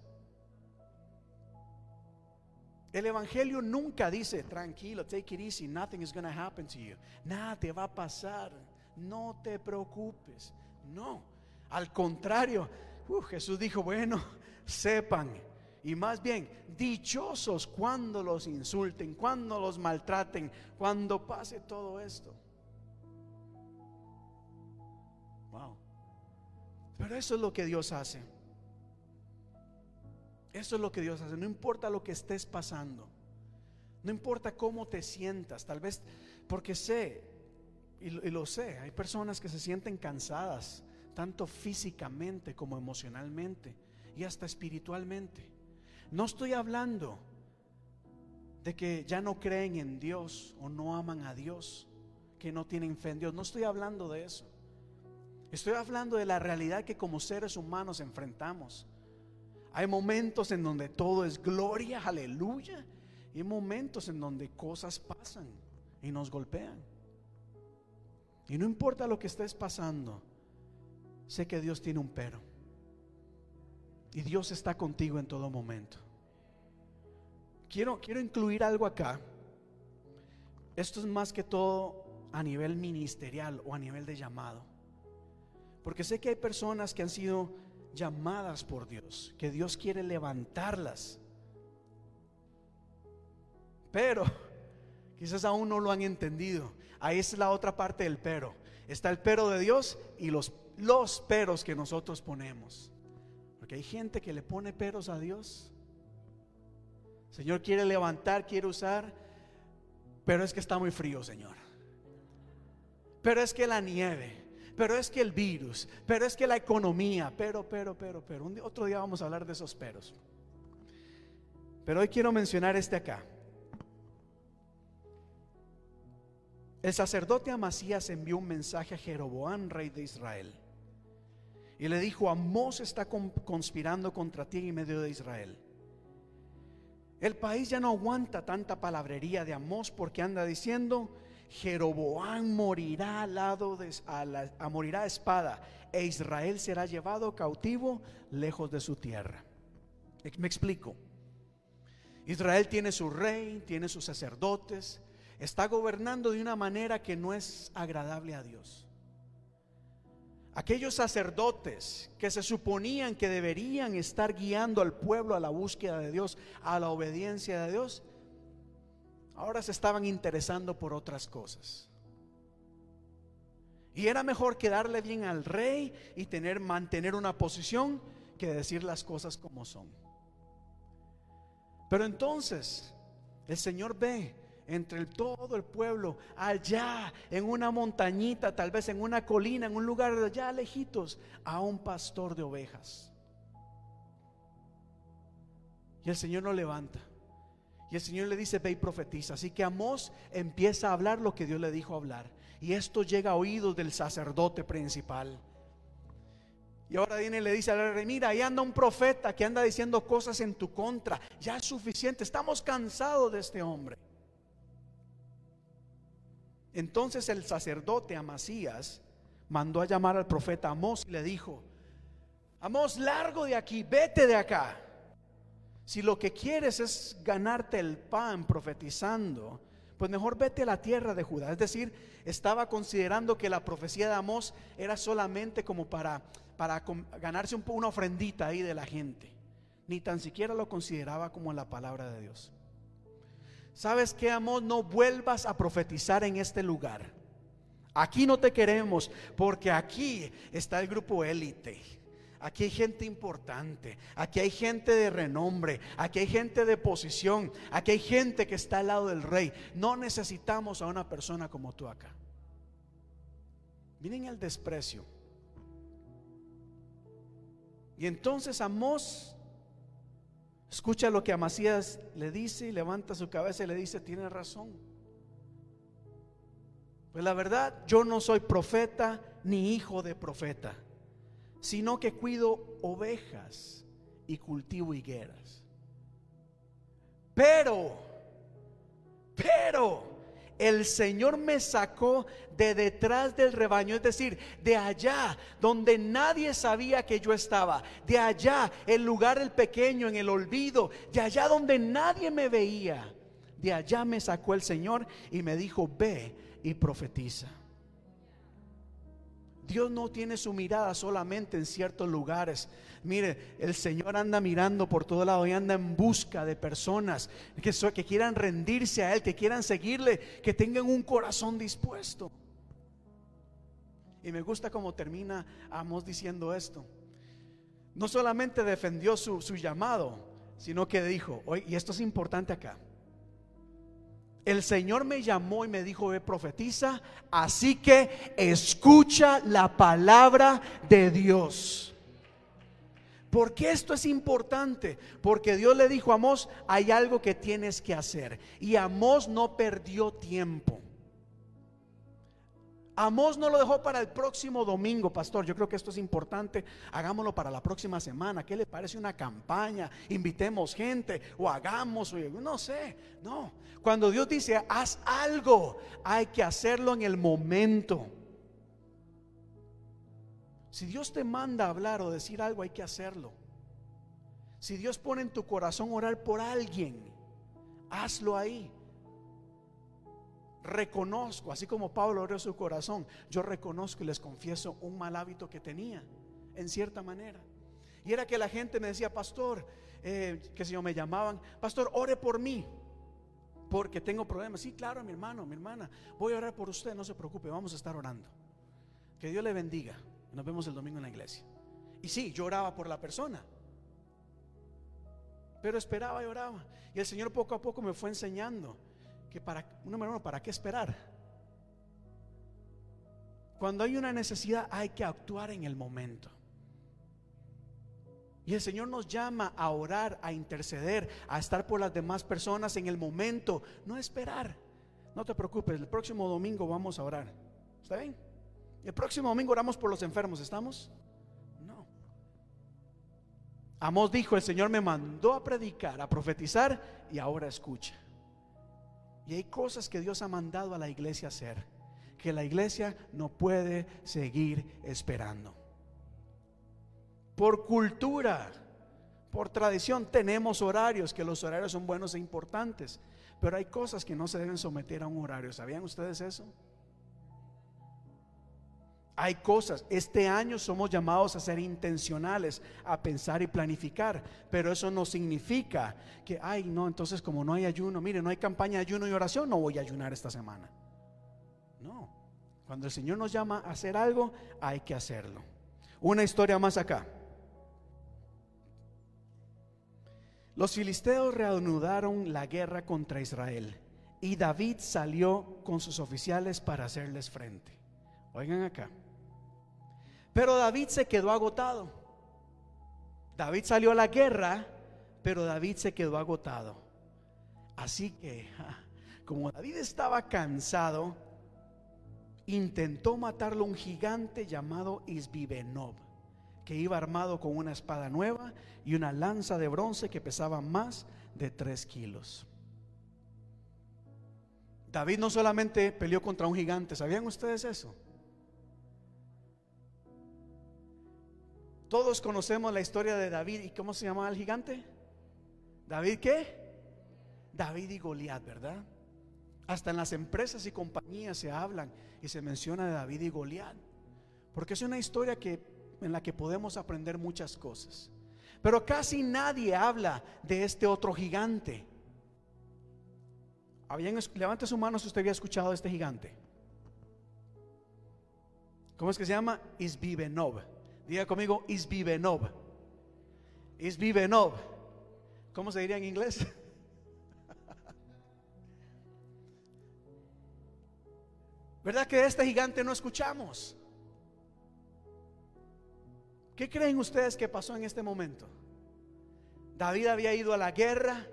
El evangelio nunca dice, tranquilo, take it easy, nothing is going to happen to you. Nada te va a pasar. No te preocupes. No. Al contrario, uh, Jesús dijo, bueno, sepan, y más bien, dichosos cuando los insulten, cuando los maltraten, cuando pase todo esto. Wow. Pero eso es lo que Dios hace. Eso es lo que Dios hace. No importa lo que estés pasando. No importa cómo te sientas. Tal vez porque sé, y lo sé, hay personas que se sienten cansadas tanto físicamente como emocionalmente y hasta espiritualmente. No estoy hablando de que ya no creen en Dios o no aman a Dios, que no tienen fe en Dios. No estoy hablando de eso. Estoy hablando de la realidad que como seres humanos enfrentamos. Hay momentos en donde todo es gloria, aleluya, y hay momentos en donde cosas pasan y nos golpean. Y no importa lo que estés pasando, sé que Dios tiene un pero. Y Dios está contigo en todo momento. Quiero, quiero incluir algo acá Esto es más que todo a nivel ministerial o a nivel de llamado. Porque sé que hay personas que han sido llamadas por Dios, que Dios quiere levantarlas. Pero quizás aún no lo han entendido. Ahí es la otra parte del pero. Está el pero de Dios y los, los peros que nosotros ponemos. Porque hay gente que le pone peros a Dios. Señor quiere levantar, quiere usar, pero es que está muy frío, Señor. Pero es que la nieve, pero es que el virus, pero es que la economía, pero, pero, pero, pero. Un otro día vamos a hablar de esos peros. Pero hoy quiero mencionar este acá. El sacerdote Amasías envió un mensaje a Jeroboam, rey de Israel. Y le dijo, Amós está conspirando contra ti en medio de Israel. El país ya no aguanta tanta palabrería de Amós porque anda diciendo, Jeroboam morirá al lado de, a, morirá a espada e Israel será llevado cautivo lejos de su tierra. Me explico. Israel tiene su rey, tiene sus sacerdotes, está gobernando de una manera que no es agradable a Dios. Aquellos sacerdotes que se suponían que deberían estar guiando al pueblo a la búsqueda de Dios, a la obediencia de Dios, ahora se estaban interesando por otras cosas. Y era mejor quedarle bien al rey y tener mantener una posición que decir las cosas como son. Pero entonces el Señor ve entre todo el pueblo, allá en una montañita, tal vez en una colina, en un lugar allá lejitos, a un pastor de ovejas. Y el Señor lo levanta. Y el Señor le dice, ve y profetiza. Así que Amós empieza a hablar lo que Dios le dijo hablar. Y esto llega a oídos del sacerdote principal. Y ahora viene y le dice al rey, mira, ahí anda un profeta que anda diciendo cosas en tu contra. Ya es suficiente, estamos cansados de este hombre. Entonces el sacerdote Amasías mandó a llamar al profeta Amós y le dijo, Amós, largo de aquí, vete de acá. Si lo que quieres es ganarte el pan profetizando, pues mejor vete a la tierra de Judá. Es decir, estaba considerando que la profecía de Amós era solamente como para, para ganarse una ofrendita ahí de la gente. Ni tan siquiera lo consideraba como la palabra de Dios. ¿Sabes qué, amor? No vuelvas a profetizar en este lugar. Aquí no te queremos porque aquí está el grupo élite. Aquí hay gente importante, aquí hay gente de renombre, aquí hay gente de posición, aquí hay gente que está al lado del rey. No necesitamos a una persona como tú acá. Miren el desprecio. Y entonces Amós Escucha lo que Amasías le dice y levanta su cabeza y le dice, tiene razón. Pues la verdad, yo no soy profeta ni hijo de profeta, sino que cuido ovejas y cultivo higueras. Pero, pero, el Señor me sacó de detrás del rebaño, es decir, de allá donde nadie sabía que yo estaba, de allá, el lugar el pequeño, en el olvido, de allá donde nadie me veía. De allá me sacó el Señor y me dijo, ve y profetiza. Dios no tiene su mirada solamente en ciertos lugares. Mire, el Señor anda mirando por todo lado y anda en busca de personas que, que quieran rendirse a Él, que quieran seguirle, que tengan un corazón dispuesto. Y me gusta cómo termina Amos diciendo esto. No solamente defendió su, su llamado, sino que dijo, y esto es importante acá, el Señor me llamó y me dijo, ve profetiza, así que escucha la palabra de Dios. ¿Por qué esto es importante? Porque Dios le dijo a Amós, hay algo que tienes que hacer. Y Amós no perdió tiempo. Amós no lo dejó para el próximo domingo, pastor. Yo creo que esto es importante. Hagámoslo para la próxima semana. ¿Qué le parece una campaña? Invitemos gente o hagamos, no sé. No. Cuando Dios dice, haz algo, hay que hacerlo en el momento. Si Dios te manda a hablar o decir algo, hay que hacerlo. Si Dios pone en tu corazón orar por alguien, hazlo ahí. reconozco, así como Pablo abrió su corazón, yo reconozco y les confieso un mal hábito que tenía, en cierta manera. Y era que la gente me decía, pastor, eh, que si yo me llamaban, pastor, ore por mí, porque tengo problemas. Sí, claro, mi hermano, mi hermana, voy a orar por usted, no se preocupe, vamos a estar orando. Que Dios le bendiga. Nos vemos el domingo en la iglesia. Y sí, yo oraba por la persona. Pero esperaba y oraba. Y el Señor poco a poco me fue enseñando que para, número uno, ¿para qué esperar? Cuando hay una necesidad hay que actuar en el momento. Y el Señor nos llama a orar, a interceder, a estar por las demás personas en el momento, no esperar. No te preocupes, el próximo domingo vamos a orar. ¿Está bien? El próximo domingo oramos por los enfermos, ¿estamos? No. Amos dijo, el Señor me mandó a predicar, a profetizar y ahora escucha. Y hay cosas que Dios ha mandado a la iglesia hacer, que la iglesia no puede seguir esperando. Por cultura, por tradición, tenemos horarios, que los horarios son buenos e importantes, pero hay cosas que no se deben someter a un horario. ¿Sabían ustedes eso? Hay cosas, este año somos llamados a ser intencionales, a pensar y planificar, pero eso no significa que, ay, no, entonces como no hay ayuno, mire, no hay campaña de ayuno y oración, no voy a ayunar esta semana. No, cuando el Señor nos llama a hacer algo, hay que hacerlo. Una historia más acá. Los filisteos reanudaron la guerra contra Israel y David salió con sus oficiales para hacerles frente. Oigan acá. Pero David se quedó agotado. David salió a la guerra, pero David se quedó agotado. Así que, como David estaba cansado, intentó matarlo un gigante llamado Isbibenob, que iba armado con una espada nueva y una lanza de bronce que pesaba más de tres kilos. David no solamente peleó contra un gigante, ¿sabían ustedes eso? Todos conocemos la historia de David y cómo se llamaba el gigante. David qué? David y Goliat, ¿verdad? Hasta en las empresas y compañías se hablan y se menciona de David y Goliat. Porque es una historia que, en la que podemos aprender muchas cosas. Pero casi nadie habla de este otro gigante. levante su mano si usted había escuchado de este gigante. ¿Cómo es que se llama? Isbibenob. Diga conmigo, Isbibenob. Isbibenob. ¿Cómo se diría en inglés? ¿Verdad que de este gigante no escuchamos? ¿Qué creen ustedes que pasó en este momento? David había ido a la guerra,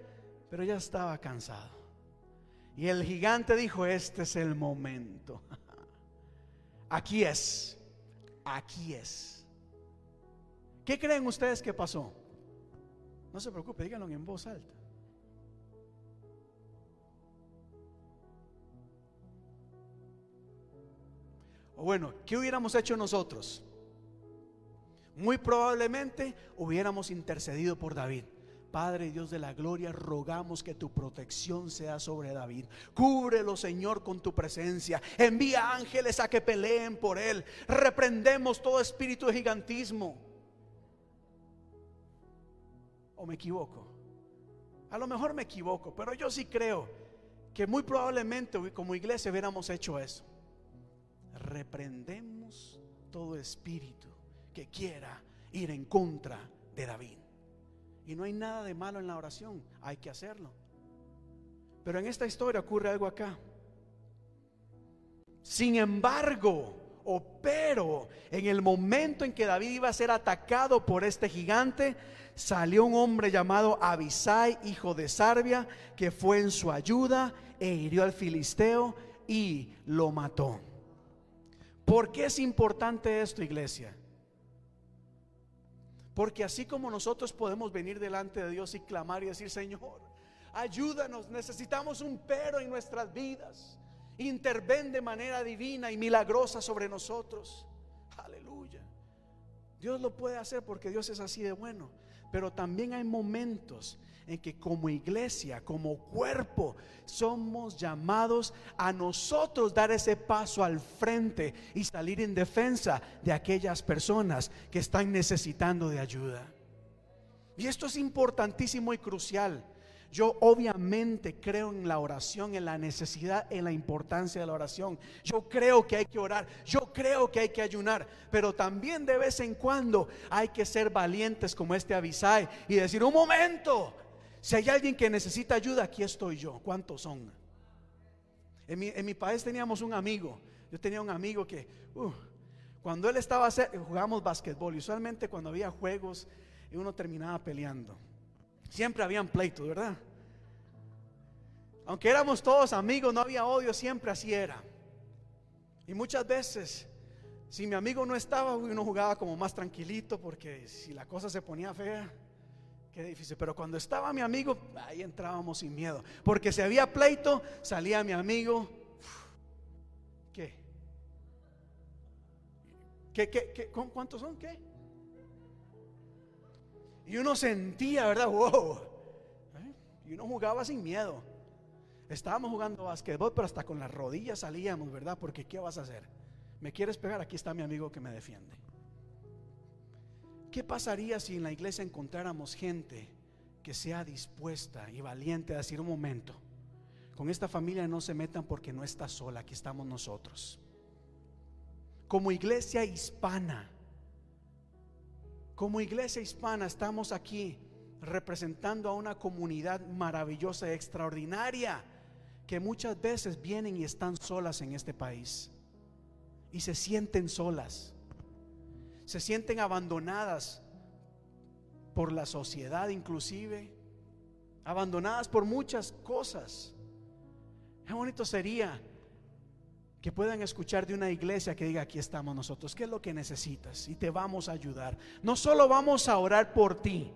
pero ya estaba cansado. Y el gigante dijo, este es el momento. Aquí es, aquí es. ¿Qué creen ustedes que pasó? No se preocupe, díganlo en voz alta. O bueno, ¿qué hubiéramos hecho nosotros? Muy probablemente hubiéramos intercedido por David. Padre Dios de la gloria, rogamos que tu protección sea sobre David. Cúbrelo, Señor, con tu presencia. Envía ángeles a que peleen por él. Reprendemos todo espíritu de gigantismo me equivoco? A lo mejor me equivoco, pero yo sí creo que muy probablemente como iglesia hubiéramos hecho eso. Reprendemos todo espíritu que quiera ir en contra de David. Y no hay nada de malo en la oración, hay que hacerlo. Pero en esta historia ocurre algo acá. Sin embargo, o pero, en el momento en que David iba a ser atacado por este gigante, salió un hombre llamado Abisai, hijo de Sarbia, que fue en su ayuda e hirió al filisteo y lo mató. ¿Por qué es importante esto, iglesia? Porque así como nosotros podemos venir delante de Dios y clamar y decir, Señor, ayúdanos, necesitamos un pero en nuestras vidas. Interven de manera divina y milagrosa sobre nosotros. Aleluya. Dios lo puede hacer porque Dios es así de bueno. Pero también hay momentos en que como iglesia, como cuerpo, somos llamados a nosotros dar ese paso al frente y salir en defensa de aquellas personas que están necesitando de ayuda. Y esto es importantísimo y crucial. Yo obviamente creo en la oración, en la necesidad, en la importancia de la oración. Yo creo que hay que orar, yo creo que hay que ayunar, pero también de vez en cuando hay que ser valientes como este Abisai y decir, un momento, si hay alguien que necesita ayuda, aquí estoy yo. ¿Cuántos son? En mi, en mi país teníamos un amigo, yo tenía un amigo que, uh, cuando él estaba, jugábamos basquetbol y usualmente cuando había juegos, uno terminaba peleando. Siempre habían pleitos, ¿verdad? Aunque éramos todos amigos, no había odio, siempre así era. Y muchas veces, si mi amigo no estaba, uno jugaba como más tranquilito, porque si la cosa se ponía fea, qué difícil. Pero cuando estaba mi amigo, ahí entrábamos sin miedo. Porque si había pleito, salía mi amigo. ¿Qué? ¿Qué, qué, qué? ¿Cuántos son? ¿Qué? Y uno sentía, ¿verdad? Wow. ¿Eh? Y uno jugaba sin miedo. Estábamos jugando básquetbol, pero hasta con las rodillas salíamos, ¿verdad? Porque ¿qué vas a hacer? ¿Me quieres pegar? Aquí está mi amigo que me defiende. ¿Qué pasaría si en la iglesia encontráramos gente que sea dispuesta y valiente a decir un momento? Con esta familia no se metan porque no está sola, aquí estamos nosotros. Como iglesia hispana, como iglesia hispana estamos aquí representando a una comunidad maravillosa, extraordinaria, que muchas veces vienen y están solas en este país. Y se sienten solas. Se sienten abandonadas por la sociedad inclusive. Abandonadas por muchas cosas. Qué bonito sería que puedan escuchar de una iglesia que diga, aquí estamos nosotros, ¿qué es lo que necesitas? Y te vamos a ayudar. No solo vamos a orar por ti,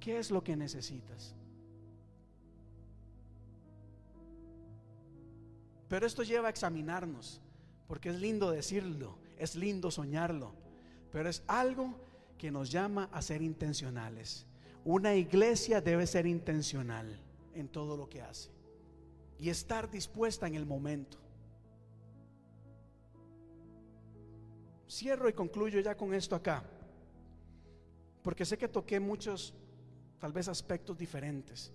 ¿qué es lo que necesitas? Pero esto lleva a examinarnos, porque es lindo decirlo, es lindo soñarlo, pero es algo que nos llama a ser intencionales. Una iglesia debe ser intencional en todo lo que hace y estar dispuesta en el momento. Cierro y concluyo ya con esto acá, porque sé que toqué muchos, tal vez aspectos diferentes.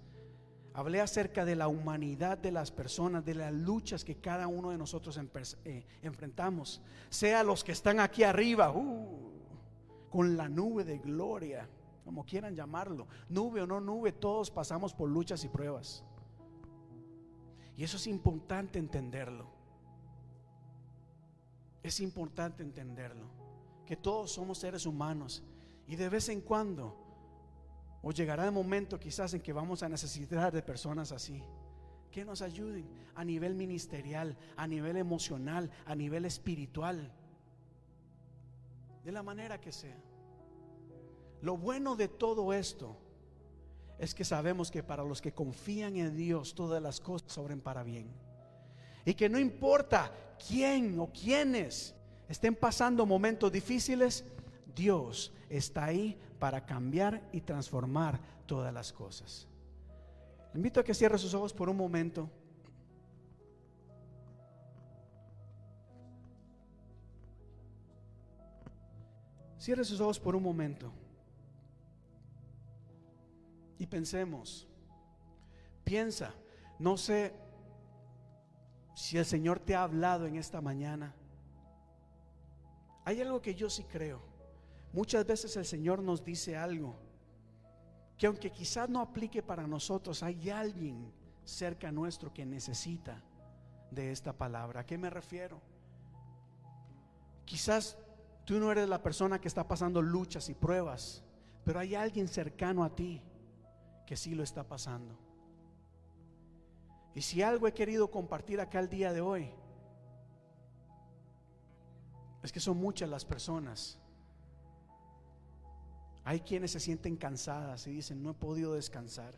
Hablé acerca de la humanidad de las personas, de las luchas que cada uno de nosotros eh, enfrentamos, sea los que están aquí arriba, uh, con la nube de gloria, como quieran llamarlo, nube o no nube, todos pasamos por luchas y pruebas. Y eso es importante entenderlo. Es importante entenderlo, que todos somos seres humanos y de vez en cuando, o llegará el momento quizás en que vamos a necesitar de personas así, que nos ayuden a nivel ministerial, a nivel emocional, a nivel espiritual, de la manera que sea. Lo bueno de todo esto es que sabemos que para los que confían en Dios todas las cosas sobren para bien. Y que no importa quién o quiénes estén pasando momentos difíciles, Dios está ahí para cambiar y transformar todas las cosas. Le invito a que cierre sus ojos por un momento. Cierre sus ojos por un momento. Y pensemos, piensa, no sé si el Señor te ha hablado en esta mañana, hay algo que yo sí creo. Muchas veces el Señor nos dice algo que aunque quizás no aplique para nosotros, hay alguien cerca nuestro que necesita de esta palabra. ¿A qué me refiero? Quizás tú no eres la persona que está pasando luchas y pruebas, pero hay alguien cercano a ti que sí lo está pasando. Y si algo he querido compartir acá el día de hoy, es que son muchas las personas. Hay quienes se sienten cansadas y dicen, no he podido descansar.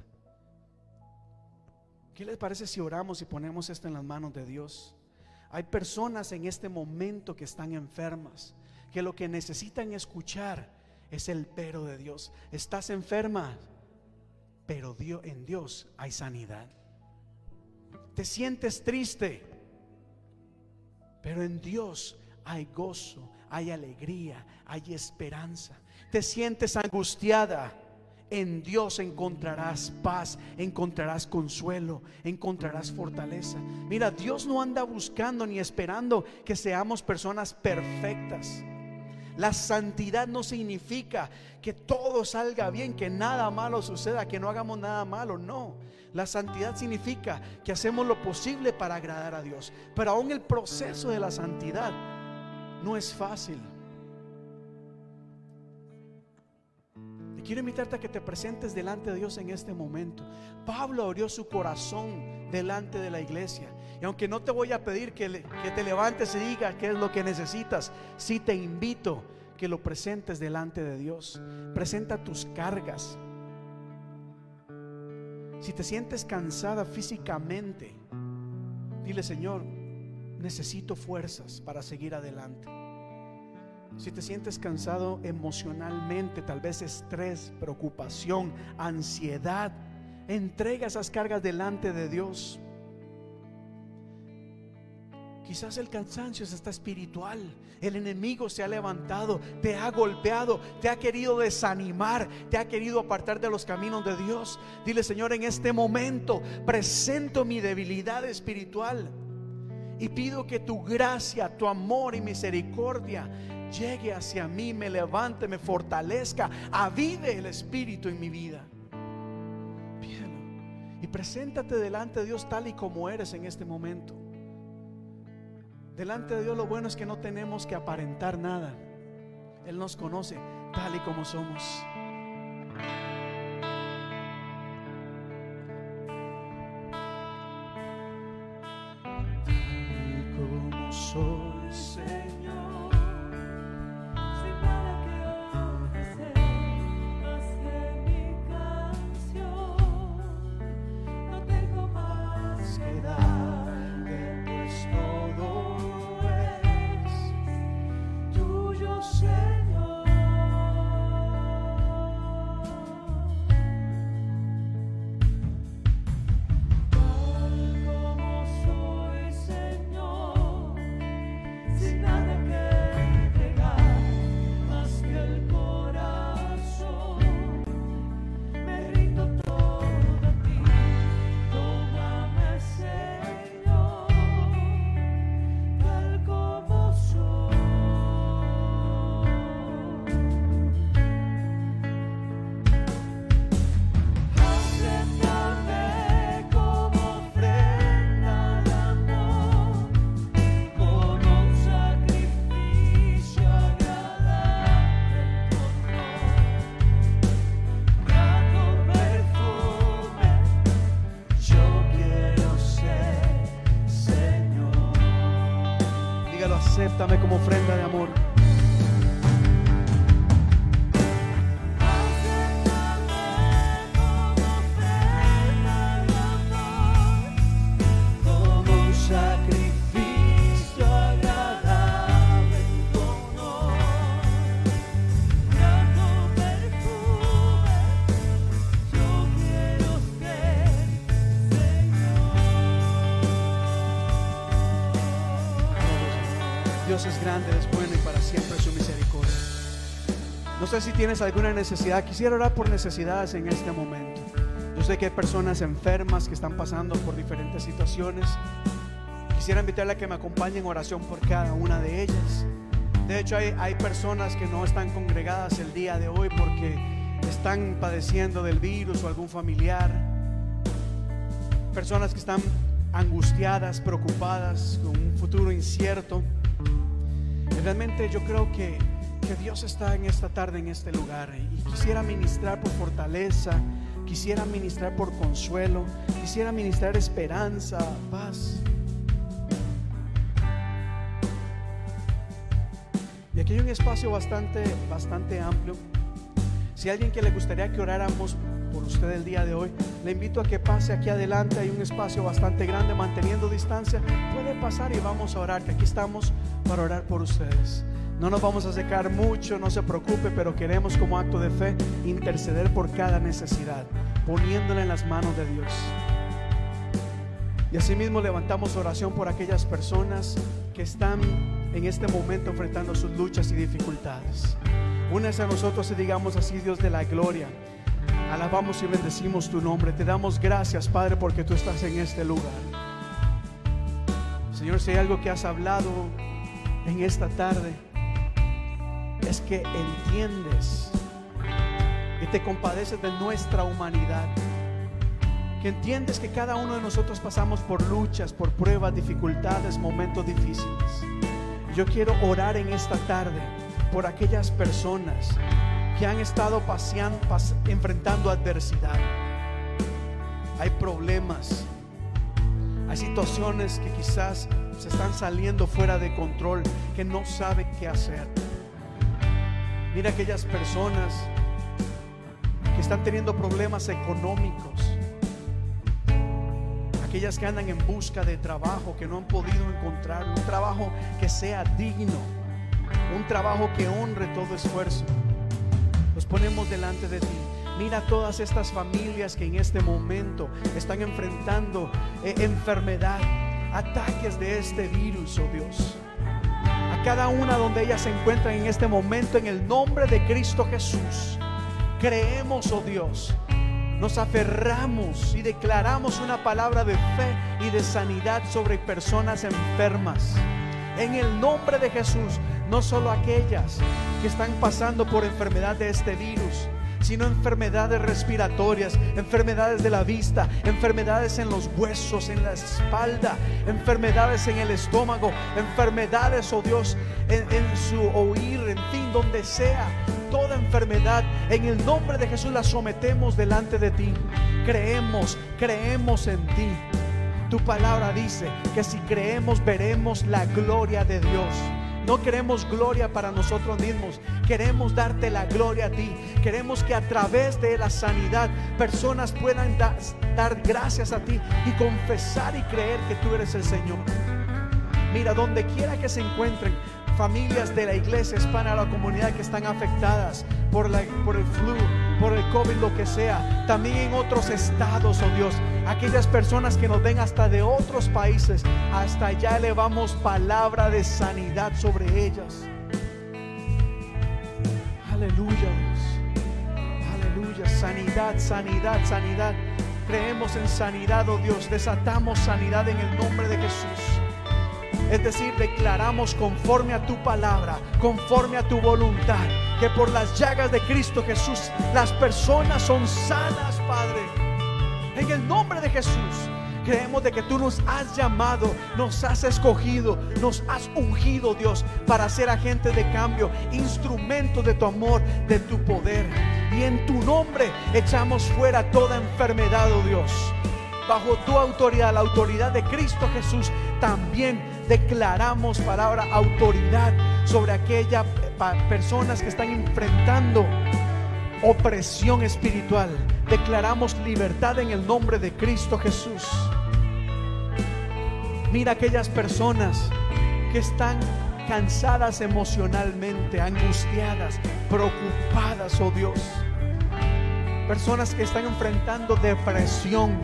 ¿Qué les parece si oramos y ponemos esto en las manos de Dios? Hay personas en este momento que están enfermas, que lo que necesitan escuchar Es el pero de Dios. Estás enferma, pero en Dios hay sanidad. Te sientes triste, pero en Dios hay gozo, hay alegría, hay esperanza. Te sientes angustiada, en Dios encontrarás paz, encontrarás consuelo, encontrarás fortaleza. Mira, Dios no anda buscando ni esperando que seamos personas perfectas. La santidad no significa que todo salga bien, que nada malo suceda, que no hagamos nada malo. No, la santidad significa que hacemos lo posible para agradar a Dios. Pero aún el proceso de la santidad no es fácil. Y quiero invitarte a que te presentes delante de Dios en este momento. Pablo abrió su corazón delante de la iglesia. Y aunque no te voy a pedir que, le- que te levantes y digas qué es lo que necesitas, sí te invito que lo presentes delante de Dios. Presenta tus cargas. Si te sientes cansada físicamente, dile Señor, necesito fuerzas para seguir adelante. Si te sientes cansado emocionalmente, tal vez estrés, preocupación, ansiedad, entrega esas cargas delante de Dios. Quizás el cansancio está espiritual. El enemigo se ha levantado, te ha golpeado, te ha querido desanimar, te ha querido apartar de los caminos de Dios. Dile, Señor, en este momento presento mi debilidad espiritual y pido que tu gracia, tu amor y misericordia llegue hacia mí, me levante, me fortalezca, avive el espíritu en mi vida. Pídelo y preséntate delante de Dios tal y como eres en este momento. Delante de Dios lo bueno es que no tenemos que aparentar nada. Él nos conoce tal y como somos. Dios es grande, es bueno y para siempre su misericordia. No sé si tienes alguna necesidad. Quisiera orar por necesidades en este momento. Yo sé que hay personas enfermas que están pasando por diferentes situaciones. Quisiera invitarle a que me acompañe en oración por cada una de ellas. De hecho, hay, hay personas que no están congregadas el día de hoy porque están padeciendo del virus o algún familiar. Personas que están angustiadas, preocupadas, con un futuro incierto. Realmente yo creo que, que Dios está en esta tarde, en este lugar. Y quisiera ministrar por fortaleza, quisiera ministrar por consuelo, quisiera ministrar esperanza, paz. Y aquí hay un espacio bastante, bastante amplio. Si alguien que le gustaría que oráramos por usted el día de hoy, le invito a que pase aquí adelante. Hay un espacio bastante grande, manteniendo distancia. Puede pasar y vamos a orar, que aquí estamos para orar por ustedes. No nos vamos a secar mucho, no se preocupe, pero queremos como acto de fe interceder por cada necesidad, poniéndola en las manos de Dios. Y asimismo levantamos oración por aquellas personas que están en este momento enfrentando sus luchas y dificultades. Únese a nosotros y digamos así, Dios de la gloria. Alabamos y bendecimos tu nombre. Te damos gracias, Padre, porque tú estás en este lugar. Señor, si hay algo que has hablado en esta tarde, es que entiendes y te compadeces de nuestra humanidad. Que entiendes que cada uno de nosotros pasamos por luchas, por pruebas, dificultades, momentos difíciles. Yo quiero orar en esta tarde por aquellas personas que han estado paseando, pas- enfrentando adversidad. Hay problemas, hay situaciones que quizás se están saliendo fuera de control, que no saben qué hacer. Mira aquellas personas que están teniendo problemas económicos. Aquellas que andan en busca de trabajo, que no han podido encontrar un trabajo que sea digno, un trabajo que honre todo esfuerzo. Los ponemos delante de ti. Mira todas estas familias que en este momento están enfrentando eh, enfermedad, ataques de este virus, oh Dios. A cada una donde ellas se encuentran en este momento, en el nombre de Cristo Jesús, creemos, oh Dios, nos aferramos y declaramos una palabra de fe y de sanidad sobre personas enfermas. En el nombre de Jesús, no solo aquellas que están pasando por enfermedad de este virus, sino enfermedades respiratorias, enfermedades de la vista, enfermedades en los huesos, en la espalda, enfermedades en el estómago, enfermedades, oh Dios, en, en su oír, en fin, donde sea. Toda enfermedad, en el nombre de Jesús la sometemos delante de ti. Creemos, creemos en ti. Tu palabra dice que si creemos veremos la gloria de Dios. No queremos gloria para nosotros mismos, queremos darte la gloria a ti. Queremos que a través de la sanidad personas puedan da- dar gracias a ti y confesar y creer que tú eres el Señor. Mira, donde quiera que se encuentren familias de la iglesia hispana, la comunidad que están afectadas por, la, por el flu, por el COVID, lo que sea, también en otros estados, oh Dios, aquellas personas que nos ven hasta de otros países, hasta allá elevamos palabra de sanidad sobre ellas. Aleluya, Dios. Aleluya, sanidad, sanidad, sanidad. Creemos en sanidad, oh Dios. Desatamos sanidad en el nombre de Jesús. Es decir, declaramos conforme a tu palabra, conforme a tu voluntad, que por las llagas de Cristo Jesús las personas son sanas, Padre. En el nombre de Jesús. Creemos de que tú nos has llamado, nos has escogido, nos has ungido, Dios, para ser agentes de cambio, instrumentos de tu amor, de tu poder. Y en tu nombre echamos fuera toda enfermedad, oh Dios bajo tu autoridad, la autoridad de Cristo Jesús, también declaramos palabra autoridad sobre aquellas personas que están enfrentando opresión espiritual. Declaramos libertad en el nombre de Cristo Jesús. Mira aquellas personas que están cansadas emocionalmente, angustiadas, preocupadas, oh Dios. Personas que están enfrentando depresión,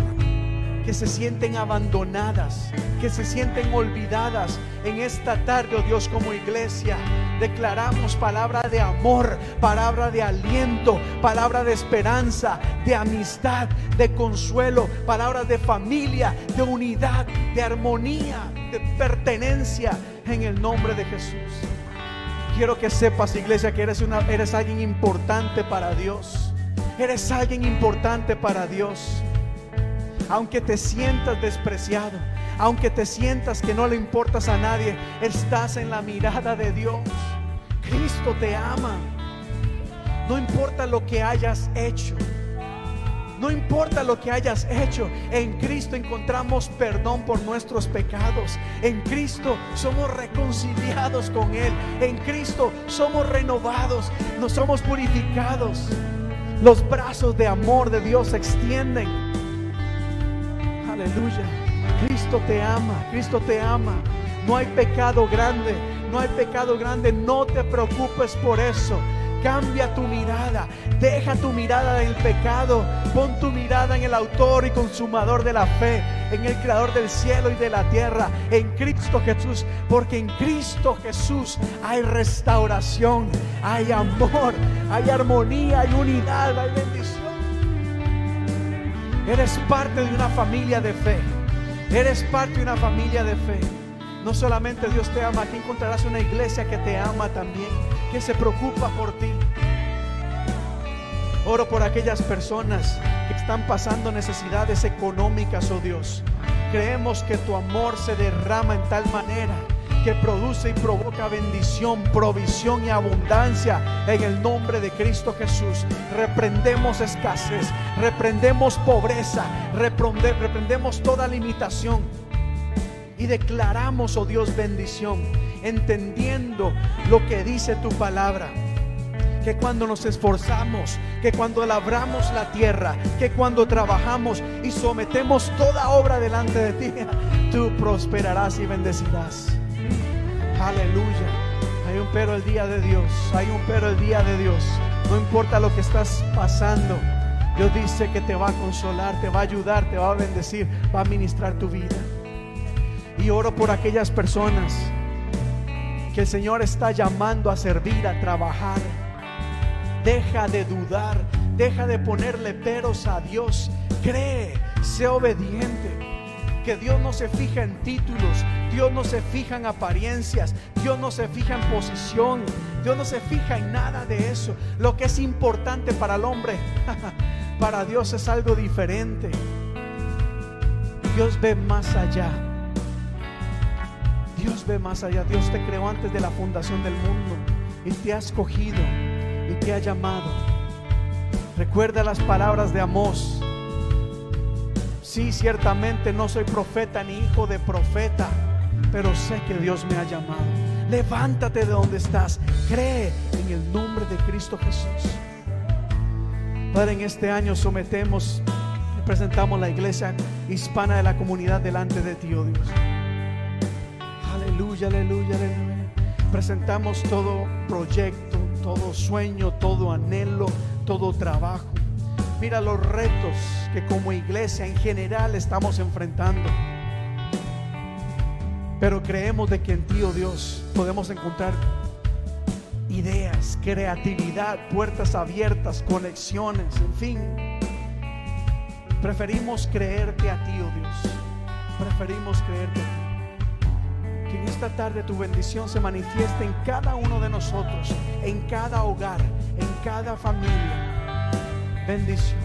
que se sienten abandonadas, que se sienten olvidadas. En esta tarde, oh Dios, como iglesia, declaramos palabra de amor, palabra de aliento, palabra de esperanza, de amistad, de consuelo, palabras de familia, de unidad, de armonía, de pertenencia en el nombre de Jesús. Quiero que sepas, iglesia, que eres, una, eres alguien importante para Dios. Eres alguien importante para Dios aunque te sientas despreciado, aunque te sientas que no le importas a nadie, estás en la mirada de Dios. Cristo te ama. No importa lo que hayas hecho. No importa lo que hayas hecho, en Cristo encontramos perdón por nuestros pecados. En Cristo somos reconciliados con Él. En Cristo somos renovados, nos somos purificados. Los brazos de amor de Dios se extienden. Aleluya. Cristo te ama, Cristo te ama. No hay pecado grande, no hay pecado grande. No te preocupes por eso. Cambia tu mirada, deja tu mirada en el pecado, pon tu mirada en el autor y consumador de la fe, en el creador del cielo y de la tierra, en Cristo Jesús, porque en Cristo Jesús hay restauración, hay amor, hay armonía, hay unidad, hay bendición. Eres parte de una familia de fe, eres parte de una familia de fe. No solamente Dios te ama, aquí encontrarás una iglesia que te ama también, que se preocupa por ti. Oro por aquellas personas que están pasando necesidades económicas, oh Dios. Creemos que tu amor se derrama en tal manera que produce y provoca bendición, provisión y abundancia en el nombre de Cristo Jesús. Reprendemos escasez, reprendemos pobreza, reprende- reprendemos toda limitación y declaramos, oh Dios, bendición, entendiendo lo que dice tu palabra. Que cuando nos esforzamos, que cuando labramos la tierra, que cuando trabajamos y sometemos toda obra delante de ti, tú prosperarás y bendecirás. Aleluya. Hay un pero el día de Dios, hay un pero el día de Dios. No importa lo que estás pasando, Dios dice que te va a consolar, te va a ayudar, te va a bendecir, va a ministrar tu vida. Y oro por aquellas personas que el Señor está llamando a servir, a trabajar. Deja de dudar, deja de ponerle peros a Dios. Cree, sé obediente. Que Dios no se fija en títulos, Dios no se fija en apariencias, Dios no se fija en posición, Dios no se fija en nada de eso. Lo que es importante para el hombre, para Dios es algo diferente. Dios ve más allá. Dios ve más allá. Dios te creó antes de la fundación del mundo y te ha escogido y te ha llamado. Recuerda las palabras de Amós. Sí, ciertamente no soy profeta ni hijo de profeta, pero sé que Dios me ha llamado. Levántate de donde estás. Cree en el nombre de Cristo Jesús. Padre, en este año sometemos y presentamos la iglesia hispana de la comunidad delante de ti, oh Dios. Aleluya, aleluya, aleluya. Presentamos todo proyecto, todo sueño, todo anhelo, todo trabajo. Mira los retos que como iglesia en general estamos enfrentando. Pero creemos de que en ti, oh Dios, podemos encontrar ideas, creatividad, puertas abiertas, conexiones, en fin. Preferimos creerte a ti, oh Dios. Preferimos creerte a ti. Que en esta tarde tu bendición se manifieste en cada uno de nosotros, en cada hogar, en cada familia. Bendición.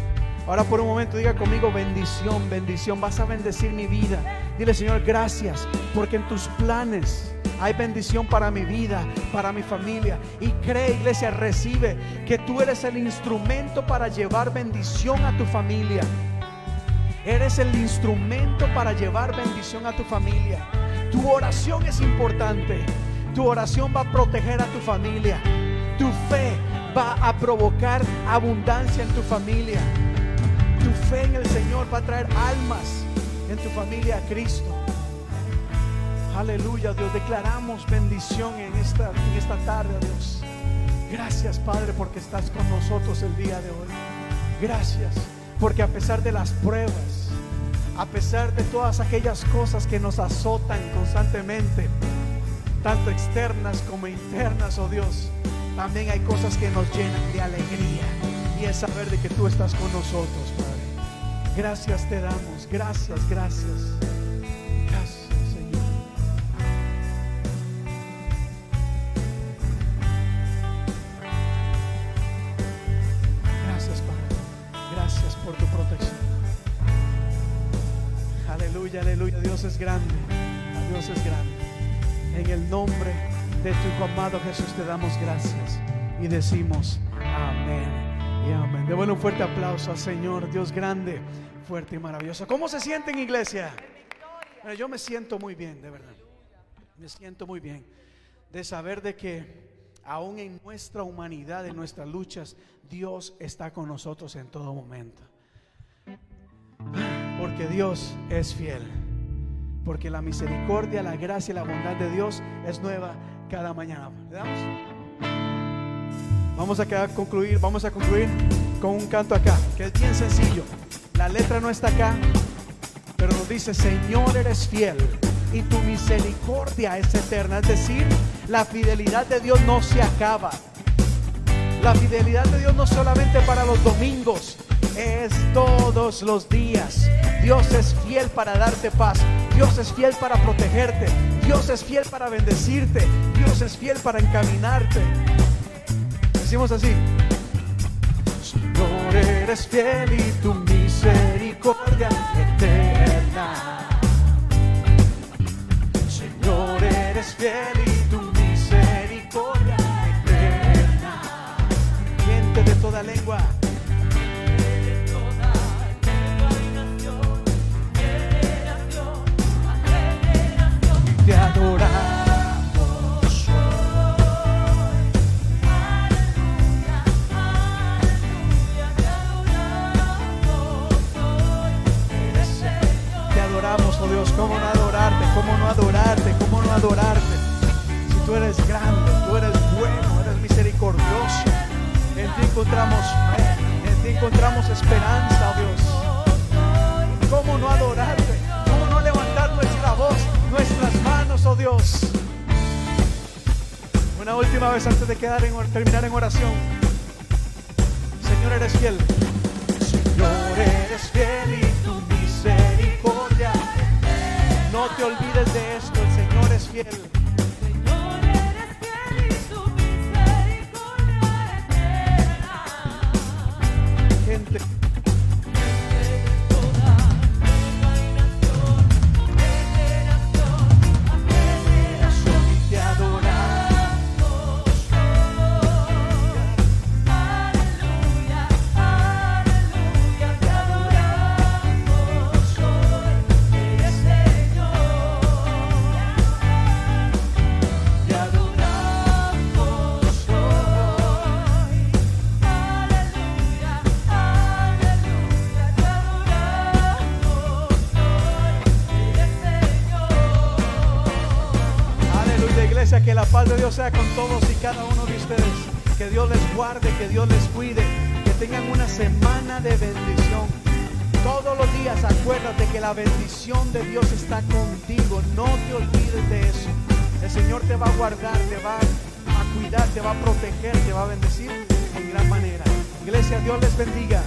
Ahora por un momento diga conmigo bendición, bendición. Vas a bendecir mi vida. Dile Señor, gracias, porque en tus planes hay bendición para mi vida, para mi familia. Y cree, iglesia, recibe que tú eres el instrumento para llevar bendición a tu familia. Eres el instrumento para llevar bendición a tu familia. Tu oración es importante. Tu oración va a proteger a tu familia. Va a provocar abundancia en tu familia. Tu fe en el Señor va a traer almas en tu familia a Cristo. Aleluya, Dios. Declaramos bendición en esta, en esta tarde, Dios. Gracias, Padre, porque estás con nosotros el día de hoy. Gracias, porque a pesar de las pruebas, a pesar de todas aquellas cosas que nos azotan constantemente, tanto externas como internas, oh Dios, también hay cosas que nos llenan de alegría y es saber de que tú estás con nosotros, Padre. Gracias te damos, gracias, gracias. Aleluya, aleluya. Dios es grande. Dios es grande. En el nombre de tu amado Jesús te damos gracias y decimos amén y amén. Démosle un fuerte aplauso al Señor, Dios grande, fuerte y maravilloso. ¿Cómo se sienten, iglesia? Bueno, yo me siento muy bien, de verdad. Me siento muy bien de saber de que aún en nuestra humanidad, en nuestras luchas, Dios está con nosotros en todo momento. Porque Dios es fiel. porque la misericordia, la gracia y la bondad de Dios es nueva cada mañana. ¿Le damos? Vamos a concluir, vamos a concluir con un canto acá, que es bien sencillo. La letra no está acá, pero nos dice, Señor eres fiel y tu misericordia es eterna. Es decir, la fidelidad de Dios no se acaba. La fidelidad de Dios no solamente para los domingos, es todos los días. Dios es fiel para darte paz. Dios es fiel para protegerte. Dios es fiel para bendecirte. Dios es fiel para encaminarte. Decimos así. Señor, eres fiel y tu misericordia eterna. Señor, eres fiel y tu misericordia eterna. Gente de toda lengua. Te adoramos. Oh Dios. ¿Cómo no adorarte? ¿Cómo no adorarte? ¿Cómo no adorarte? Si tú eres grande, tú eres bueno, eres misericordioso. En ti encontramos fe, en ti encontramos esperanza, oh Dios. ¿Cómo no adorarte? Oh Dios? Una última vez antes de quedar en, terminar en oración. Señor, eres fiel. Señor, eres fiel y tu misericordia. No te olvides de esto, el Señor es fiel. Sea con todos y cada uno de ustedes. Que Dios les guarde, que Dios les cuide, que tengan una semana de bendición. Todos los días acuérdate que la bendición de Dios está contigo. No te olvides de eso. El Señor te va a guardar, te va a cuidar, te va a proteger, te va a bendecir en gran manera. Iglesia, Dios les bendiga.